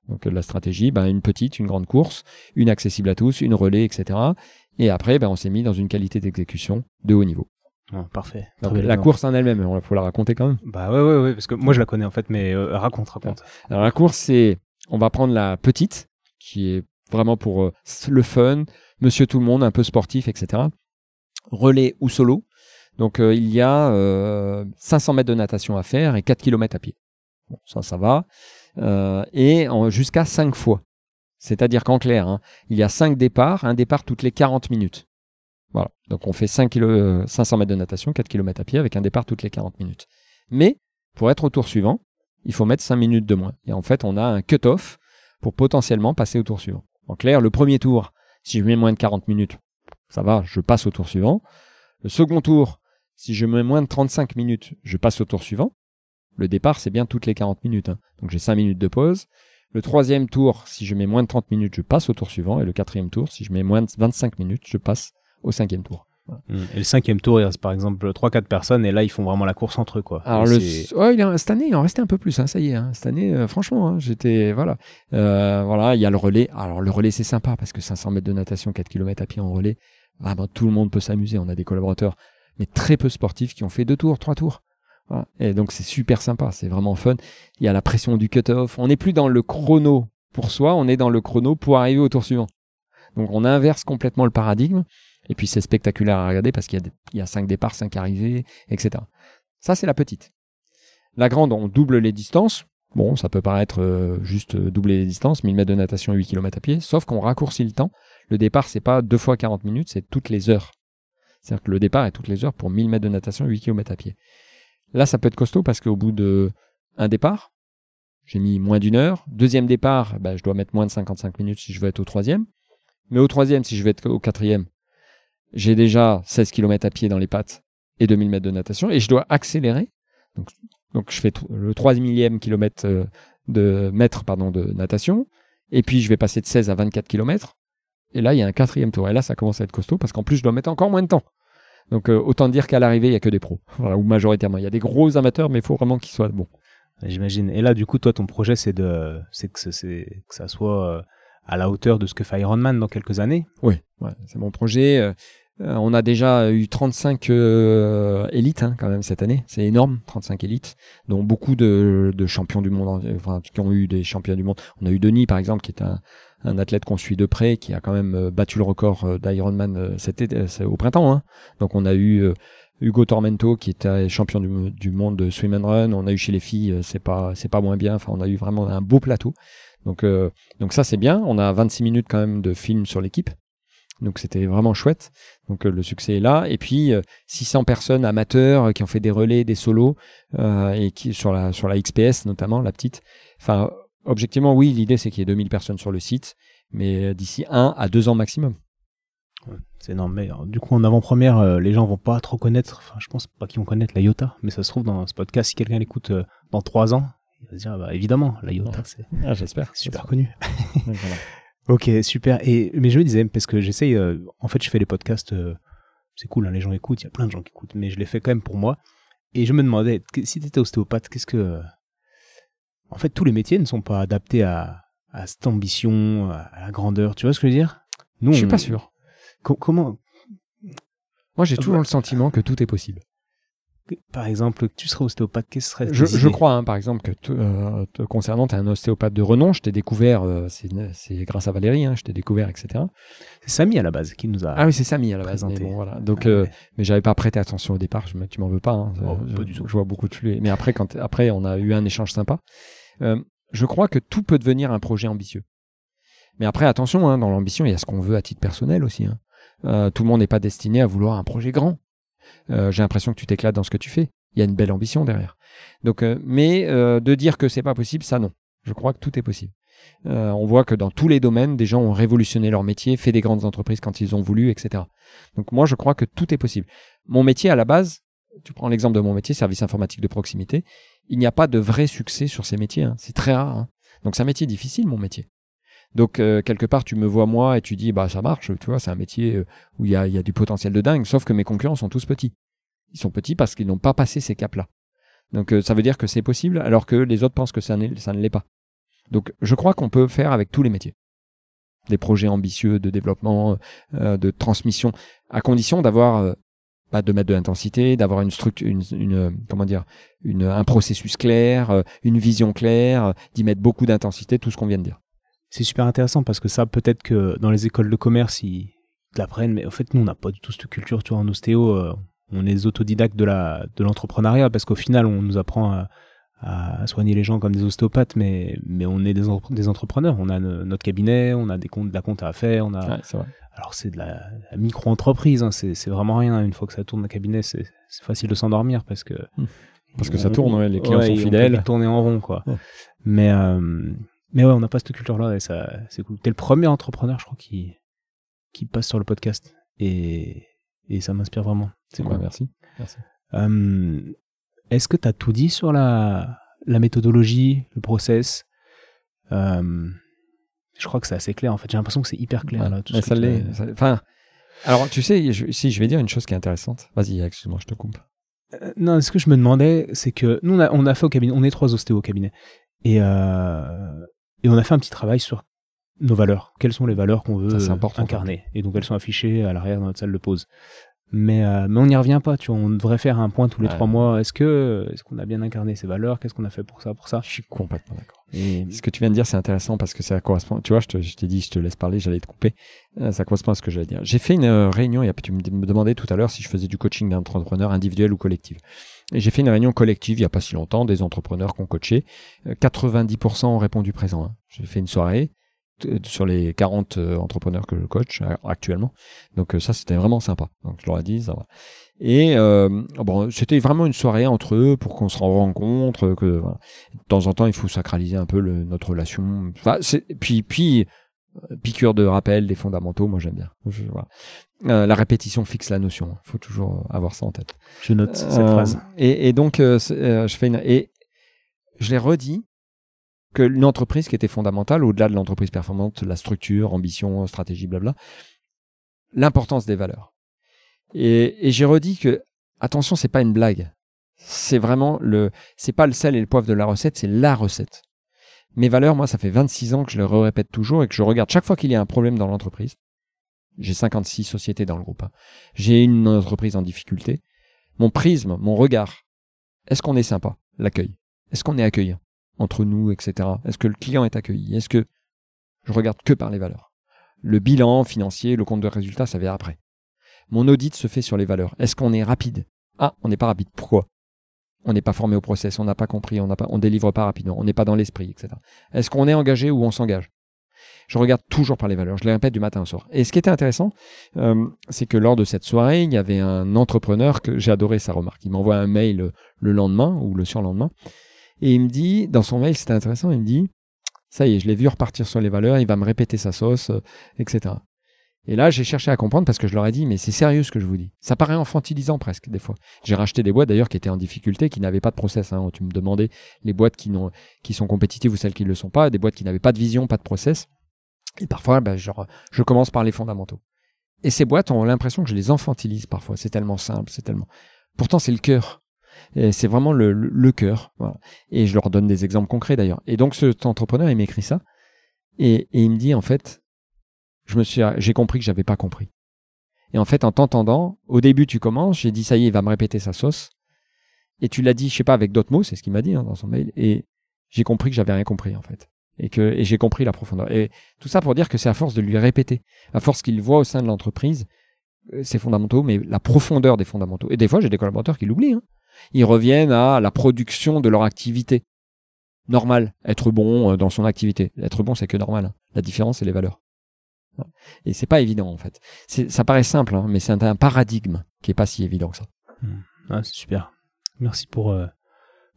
Speaker 1: Donc la stratégie, ben, une petite, une grande course, une accessible à tous, une relais, etc. Et après, ben, on s'est mis dans une qualité d'exécution de haut niveau.
Speaker 2: Parfait.
Speaker 1: Donc, la course en elle-même, il faut la raconter quand même.
Speaker 2: Bah ouais, ouais, ouais, parce que moi je la connais en fait, mais euh, raconte, raconte.
Speaker 1: Alors la course, c'est, on va prendre la petite, qui est vraiment pour euh, le fun, monsieur tout le monde, un peu sportif, etc. Relais ou solo. Donc euh, il y a euh, 500 mètres de natation à faire et 4 km à pied. Bon, ça, ça va. Euh, et jusqu'à 5 fois. C'est-à-dire qu'en clair, hein, il y a 5 départs, un départ toutes les 40 minutes. Voilà. Donc on fait 5 kilo, euh, 500 mètres de natation, 4 km à pied avec un départ toutes les 40 minutes. Mais pour être au tour suivant, il faut mettre 5 minutes de moins. Et en fait, on a un cut-off pour potentiellement passer au tour suivant. En clair, le premier tour, si je mets moins de 40 minutes, ça va, je passe au tour suivant. Le second tour, si je mets moins de 35 minutes, je passe au tour suivant. Le départ, c'est bien toutes les 40 minutes. hein. Donc j'ai 5 minutes de pause. Le troisième tour, si je mets moins de 30 minutes, je passe au tour suivant. Et le quatrième tour, si je mets moins de 25 minutes, je passe au cinquième tour.
Speaker 2: Mm. Et le cinquième tour, il reste par exemple 3-4 personnes, et là ils font vraiment la course entre eux, quoi.
Speaker 1: Alors le, il cette année, il en restait un peu plus. Hein, ça y est, hein. cette année, euh, franchement, hein, j'étais voilà, Euh, voilà, il y a le relais. Alors le relais, c'est sympa parce que 500 mètres de natation, 4 km à pied en relais, vraiment tout le monde peut s'amuser. On a des collaborateurs, mais très peu sportifs qui ont fait deux tours, trois tours. Voilà. Et donc c'est super sympa, c'est vraiment fun. Il y a la pression du cut-off. On n'est plus dans le chrono pour soi, on est dans le chrono pour arriver au tour suivant. Donc on inverse complètement le paradigme. Et puis c'est spectaculaire à regarder parce qu'il y, y a cinq départs, cinq arrivées, etc. Ça, c'est la petite. La grande, on double les distances. Bon, ça peut paraître euh, juste doubler les distances, 1000 mètres de natation, 8 km à pied, sauf qu'on raccourcit le temps. Le départ, c'est pas deux fois 40 minutes, c'est toutes les heures. C'est-à-dire que le départ est toutes les heures pour 1000 mètres de natation, 8 km à pied. Là, ça peut être costaud parce qu'au bout de un départ, j'ai mis moins d'une heure. Deuxième départ, bah, je dois mettre moins de 55 minutes si je veux être au troisième. Mais au troisième, si je veux être au quatrième, j'ai déjà 16 km à pied dans les pattes et 2000 mètres de natation et je dois accélérer. Donc, donc je fais le 3 millième kilomètre euh, de mètre pardon, de natation et puis je vais passer de 16 à 24 km. Et là, il y a un quatrième tour. Et là, ça commence à être costaud parce qu'en plus, je dois mettre encore moins de temps. Donc, euh, autant dire qu'à l'arrivée, il n'y a que des pros. Voilà, ou majoritairement. Il y a des gros amateurs, mais il faut vraiment qu'ils soient bons.
Speaker 2: J'imagine. Et là, du coup, toi, ton projet, c'est de, c'est que, c'est, que ça soit euh, à la hauteur de ce que fait Ironman dans quelques années?
Speaker 1: Oui, ouais, c'est mon projet. Euh, on a déjà eu 35 euh, élites hein, quand même cette année. C'est énorme, 35 élites, dont beaucoup de, champions du monde, enfin qui ont eu des champions du monde. On a eu Denis par exemple, qui est un, athlète qu'on suit de près, qui a quand même battu le record d'Ironman au printemps. Hein. Donc on a eu Hugo Tormento qui était champion du, monde de swim and run. On a eu chez les filles, euh, c'est pas c'est pas moins bien. Enfin, on a eu vraiment un beau plateau. Donc euh, donc ça c'est bien. On a 26 minutes quand même de film sur l'équipe. Donc c'était vraiment chouette. Donc euh, le succès est là. Et puis 600 personnes amateurs qui ont fait des relais, des solos et qui sur la sur la XPS notamment la petite. Enfin objectivement oui l'idée c'est qu'il y ait 2000 personnes sur le site, mais d'ici un à deux ans maximum.
Speaker 2: C'est énorme. Mais du coup, en avant-première, euh, les gens vont pas trop connaître. Enfin, je pense pas qu'ils vont connaître la IOTA. Mais ça se trouve dans ce podcast, si quelqu'un l'écoute euh, dans trois ans, il va se dire, bah, évidemment, la IOTA, c'est
Speaker 1: ah, j'espère.
Speaker 2: super connu. Ok, super. Et mais je me disais parce que j'essaye. Euh, en fait, je fais les podcasts. c'est cool, hein, les gens écoutent. Il y a plein de gens qui écoutent, mais je les fais quand même pour moi. Et je me demandais, si tu étais ostéopathe, qu'est-ce que en fait, tous les métiers ne sont pas adaptés à, à cette ambition, à la grandeur. Tu vois ce que je veux dire?
Speaker 1: Nous, je suis pas sûr
Speaker 2: comment?
Speaker 1: Moi, j'ai toujours le sentiment que tout est possible.
Speaker 2: Par exemple, que tu serais ostéopathe, qu'est-ce serait
Speaker 1: je, je, crois, hein, par exemple, que euh, te concernant, tu es un ostéopathe de renom. Je t'ai découvert, euh, c'est grâce à Valérie, hein, je t'ai découvert, etc.
Speaker 2: C'est Samy à la base qui nous a.
Speaker 1: Ah oui, c'est Samy à la base. Mais bon, voilà. Donc, euh, mais j'avais pas prêté attention au départ. Je, tu m'en veux pas. Hein,
Speaker 2: oh,
Speaker 1: je,
Speaker 2: du tout.
Speaker 1: je, vois beaucoup de flux. Mais après, quand après, on a eu un échange sympa. je crois que tout peut devenir un projet ambitieux. Mais après, attention, dans l'ambition, il y a ce qu'on veut à titre personnel aussi. Euh, tout le monde n'est pas destiné à vouloir un projet grand. Euh, j'ai l'impression que tu t'éclates dans ce que tu fais. Il y a une belle ambition derrière. Donc, euh, mais de dire que c'est pas possible, ça non. Je crois que tout est possible. on voit que dans tous les domaines, des gens ont révolutionné leur métier, fait des grandes entreprises quand ils ont voulu, etc. Donc moi, je crois que tout est possible. Mon métier à la base, tu prends l'exemple de mon métier, service informatique de proximité, il n'y a pas de vrai succès sur ces métiers. Hein. C'est très rare. Hein. Donc c'est un métier difficile, mon métier. Donc euh, quelque part, tu me vois moi et tu dis bah ça marche, tu vois, c'est un métier euh, où il y a, y a, du potentiel de dingue. Sauf que mes concurrents sont tous petits. Ils sont petits parce qu'ils n'ont pas passé ces caps-là. Donc euh, ça veut dire que c'est possible, alors que les autres pensent que ça, ça ne l'est pas. Donc je crois qu'on peut faire avec tous les métiers des projets ambitieux de développement, de transmission, à condition d'avoir pas de mettre de l'intensité, d'avoir une structure, une, une, comment dire, une, un processus clair, une vision claire, d'y mettre beaucoup d'intensité, tout ce qu'on vient de dire
Speaker 2: c'est super intéressant parce que ça, peut-être que dans les écoles de commerce, ils, l'apprennent, mais en fait, nous, on n'a pas du tout cette culture, tu vois, en ostéo, euh, on est autodidactes de la de l'entrepreneuriat parce qu'au final, on nous apprend à, à, soigner les gens comme des ostéopathes, mais mais on est des, des entrepreneurs. On a notre cabinet, on a des comptes, de la compte à faire, on a.
Speaker 1: vrai.
Speaker 2: Alors c'est de la, micro-entreprise, hein, c'est vraiment rien. Une fois que ça tourne le cabinet, c'est facile de s'endormir parce que
Speaker 1: hmm. parce que ça tourne, les clients sont fidèles.
Speaker 2: On tourner en rond, quoi. Mais euh, mais ouais, on n'a pas cette culture-là et ça, c'est cool. T'es le premier entrepreneur, je crois, qui, qui passe sur le podcast et, et ça m'inspire vraiment.
Speaker 1: C'est quoi, merci. merci.
Speaker 2: Euh, est-ce que tu as tout dit sur la, la méthodologie, le process? Euh, Je crois que c'est assez clair en fait. J'ai l'impression que c'est hyper clair là.
Speaker 1: Tout ça l'est. Enfin, alors tu sais, si je vais dire une chose qui est intéressante. Vas-y, excuse-moi, je te coupe.
Speaker 2: Euh, non, ce que je me demandais, c'est que nous on a, on a fait au cabinet, on est trois ostéos au cabinet. Et, euh, et on a fait un petit travail sur nos valeurs. Quelles sont les valeurs qu'on veut incarner Et donc elles sont affichées à l'arrière de notre salle de pause. Mais, euh, mais on n'y revient pas, tu vois. On devrait faire un point tous les
Speaker 1: Ouais.
Speaker 2: trois mois. Est-ce que est-ce qu'on a bien incarné ces valeurs? Qu'est-ce qu'on a fait pour ça, pour ça?
Speaker 1: Je suis complètement d'accord.
Speaker 2: Et
Speaker 1: Ce que tu viens de dire, c'est intéressant parce que ça correspond. Tu vois, je te- je t'ai dit, je te laisse parler, j'allais te couper. Euh, Ça correspond à ce que j'allais dire. J'ai fait une euh, réunion, a- tu me demandais tout à l'heure si je faisais du coaching d'entrepreneurs individuel ou collectif. J'ai fait une réunion collective il y a pas si longtemps, des entrepreneurs qu'on coachait. Euh, 90% ont répondu présent. hein. J'ai fait une soirée t- sur les 40 euh, entrepreneurs que je coach euh, actuellement. Donc euh, ça, c'était vraiment sympa. Donc je leur ai dit, ça va. Et euh, bon, c'était vraiment une soirée entre eux pour qu'on se rencontre, que de temps en temps, il faut sacraliser un peu notre relation. Enfin, puis, puis, euh, piqûre de rappel des fondamentaux, moi j'aime bien. Je- voilà. Euh, la répétition fixe la notion. Il faut toujours euh, avoir ça en tête.
Speaker 2: je note cette
Speaker 1: Euh,
Speaker 2: phrase.
Speaker 1: Et, et donc, euh, euh, je fais une, et je l'ai redit que une entreprise qui était fondamentale, au-delà de l'entreprise performante, la structure, ambition, stratégie, blabla, l'importance des valeurs. Et, et j'ai redit que, attention, c'est pas une blague. C'est vraiment le, c'est pas le sel et le poivre de la recette, c'est la recette. Mes valeurs, moi, ça fait 26 ans que je le répète toujours et que je regarde chaque fois qu'il y a un problème dans l'entreprise. J'ai 56 sociétés dans le groupe. hein. J'ai une entreprise en difficulté. Mon prisme, mon regard. Est-ce qu'on est sympa? L'accueil. Est-ce qu'on est accueillant? Entre nous, etc. Est-ce que le client est accueilli? Est-ce que je regarde que par les valeurs? Le bilan financier, le compte de résultat, ça vient après. Mon audit se fait sur les valeurs. Est-ce qu'on est rapide? Ah, on n'est pas rapide. Pourquoi? On n'est pas formé au process, on n'a pas compris, on on délivre pas rapidement, on n'est pas dans l'esprit, etc. Est-ce qu'on est engagé ou on s'engage? Je regarde toujours par les valeurs, je les répète du matin au soir. Et ce qui était intéressant, euh, c'est que lors de cette soirée, il y avait un entrepreneur que j'ai adoré sa remarque. Il m'envoie un mail le, le lendemain ou le surlendemain, et il me dit, dans son mail, c'était intéressant, il me dit, ça y est, je l'ai vu repartir sur les valeurs, il va me répéter sa sauce, euh, etc. Et là, j'ai cherché à comprendre parce que je leur ai dit, mais c'est sérieux ce que je vous dis. Ça paraît infantilisant presque, des fois. J'ai racheté des boîtes d'ailleurs qui étaient en difficulté, qui n'avaient pas de process. Hein. Tu me demandais les boîtes qui, qui sont compétitives ou celles qui ne le sont pas, des boîtes qui n'avaient pas de vision, pas de process. Et parfois, ben, genre, je commence par les fondamentaux. Et ces boîtes ont l'impression que je les infantilise parfois. C'est tellement simple, c'est tellement. Pourtant, c'est le cœur. C'est vraiment le, le, le cœur. Voilà. Et je leur donne des exemples concrets d'ailleurs. Et donc, cet entrepreneur, il m'écrit ça. Et, et il me dit, en fait, je me suis, j'ai compris que j'avais pas compris. Et en fait, en t'entendant, au début, tu commences, j'ai dit, ça y est, il va me répéter sa sauce. Et tu l'as dit, je sais pas, avec d'autres mots, c'est ce qu'il m'a dit hein, dans son mail. Et j'ai compris que j'avais rien compris, en fait. Et que, et j'ai compris la profondeur. Et tout ça pour dire que c'est à force de lui répéter, à force qu'il voit au sein de l'entreprise, euh, ses fondamentaux, mais la profondeur des fondamentaux. Et des fois, j'ai des collaborateurs qui l'oublient. Hein. Ils reviennent à la production de leur activité. Normal, être bon euh, dans son activité. Être bon, c'est que normal. hein. La différence, c'est les valeurs. Et c'est pas évident en fait. Ça paraît simple, hein, mais c'est un, un paradigme qui est pas si évident que ça.
Speaker 2: Ah, c'est super. Merci pour, euh,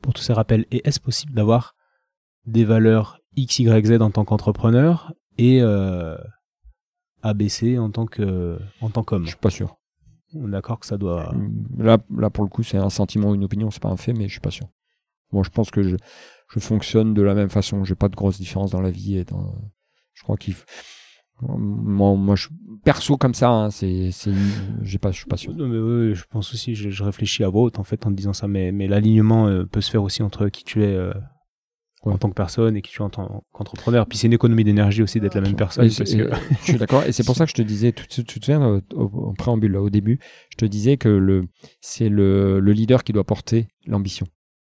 Speaker 2: pour tous ces rappels. Et est-ce possible d'avoir des valeurs X, Y, Z en tant qu'entrepreneur et euh, ABC en tant que en tant qu'homme?
Speaker 1: Je suis pas sûr.
Speaker 2: On est d'accord que ça doit.
Speaker 1: Là, là pour le coup, c'est un sentiment ou une opinion, c'est pas un fait, mais je suis pas sûr. Moi, je pense que je, je fonctionne de la même façon. J'ai pas de grosses différences dans la vie et dans. Je crois qu'il. f- Moi, moi, je, perso comme ça, hein, c'est, j'ai pas, je suis pas sûr.
Speaker 2: Non, mais oui, je pense aussi, je, je réfléchis à haute en fait en disant ça, mais, mais l'alignement euh, peut se faire aussi entre qui tu es euh, en tant que personne et qui tu es en tant qu'entrepreneur. Puis c'est une économie d'énergie aussi d'être la même personne. Parce que-
Speaker 1: je suis d'accord. Et c'est pour ça que je te disais, tu, tu- tu te souviens, au préambule, là, au début, je te disais que le, c'est le, le leader qui doit porter l'ambition.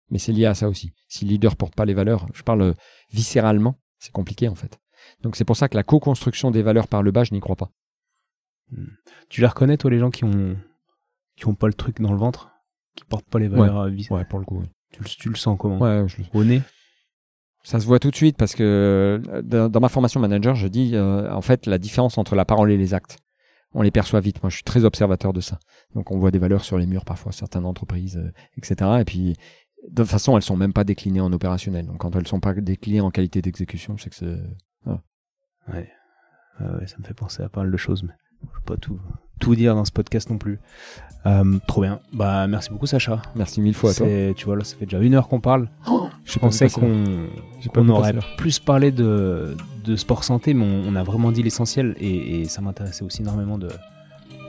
Speaker 1: Mais c'est lié à ça aussi. Si le leader porte pas les valeurs, je parle viscéralement, c'est compliqué en fait. Donc c'est pour ça que la co-construction des valeurs par le bas, je n'y crois pas.
Speaker 2: Tu les reconnais, toi, les gens qui ont, qui ont pas le truc dans le ventre, qui portent pas les valeurs à vie.
Speaker 1: Ouais, pour le coup. oui.
Speaker 2: Tu, le- tu le sens comment?
Speaker 1: Ouais, je le-
Speaker 2: Au nez?
Speaker 1: Ça se voit tout de suite parce que euh, dans, dans ma formation manager, je dis euh, en fait la différence entre la parole et les actes. On les perçoit vite. Moi, je suis très observateur de ça. Donc, on voit des valeurs sur les murs parfois, certaines entreprises, euh, etc. Et puis, de toute façon, elles sont même pas déclinées en opérationnel. Donc, quand elles sont pas déclinées en qualité d'exécution, c'est que c'est
Speaker 2: Ouais. Ouais, ça me fait penser à pas mal de choses, mais je peux pas tout, tout dire dans ce podcast non plus. Euh, trop bien. Bah, merci beaucoup, Sacha.
Speaker 1: Merci mille fois à toi.
Speaker 2: Tu vois, là, ça fait déjà une heure qu'on parle.
Speaker 1: Je
Speaker 2: Je pensais qu'on
Speaker 1: vu
Speaker 2: aurait plus parlé de, de sport santé, mais on, on a vraiment dit l'essentiel et, et ça m'intéressait aussi énormément de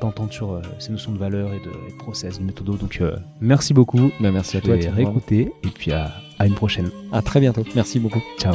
Speaker 2: d'entendre sur euh, ces notions de valeur et de, et de process, de méthodo. Donc, euh, merci beaucoup.
Speaker 1: Ben, merci à toi. Thierry.
Speaker 2: réécouter et puis à, à une prochaine.
Speaker 1: À très bientôt. Merci beaucoup.
Speaker 2: Ciao.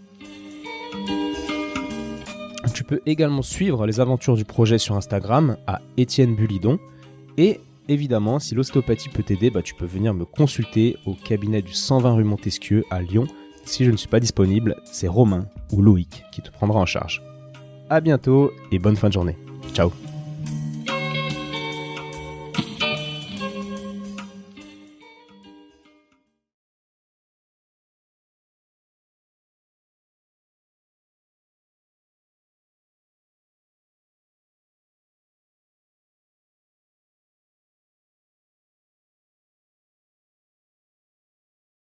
Speaker 2: Tu peux également suivre les aventures du projet sur Instagram à Étienne Bulidon et évidemment, si l'ostéopathie peut t'aider, bah, tu peux venir me consulter au cabinet du 120 rue Montesquieu à Lyon. Si je ne suis pas disponible, c'est Romain ou Loïc qui te prendra en charge. A bientôt et bonne fin de journée. Ciao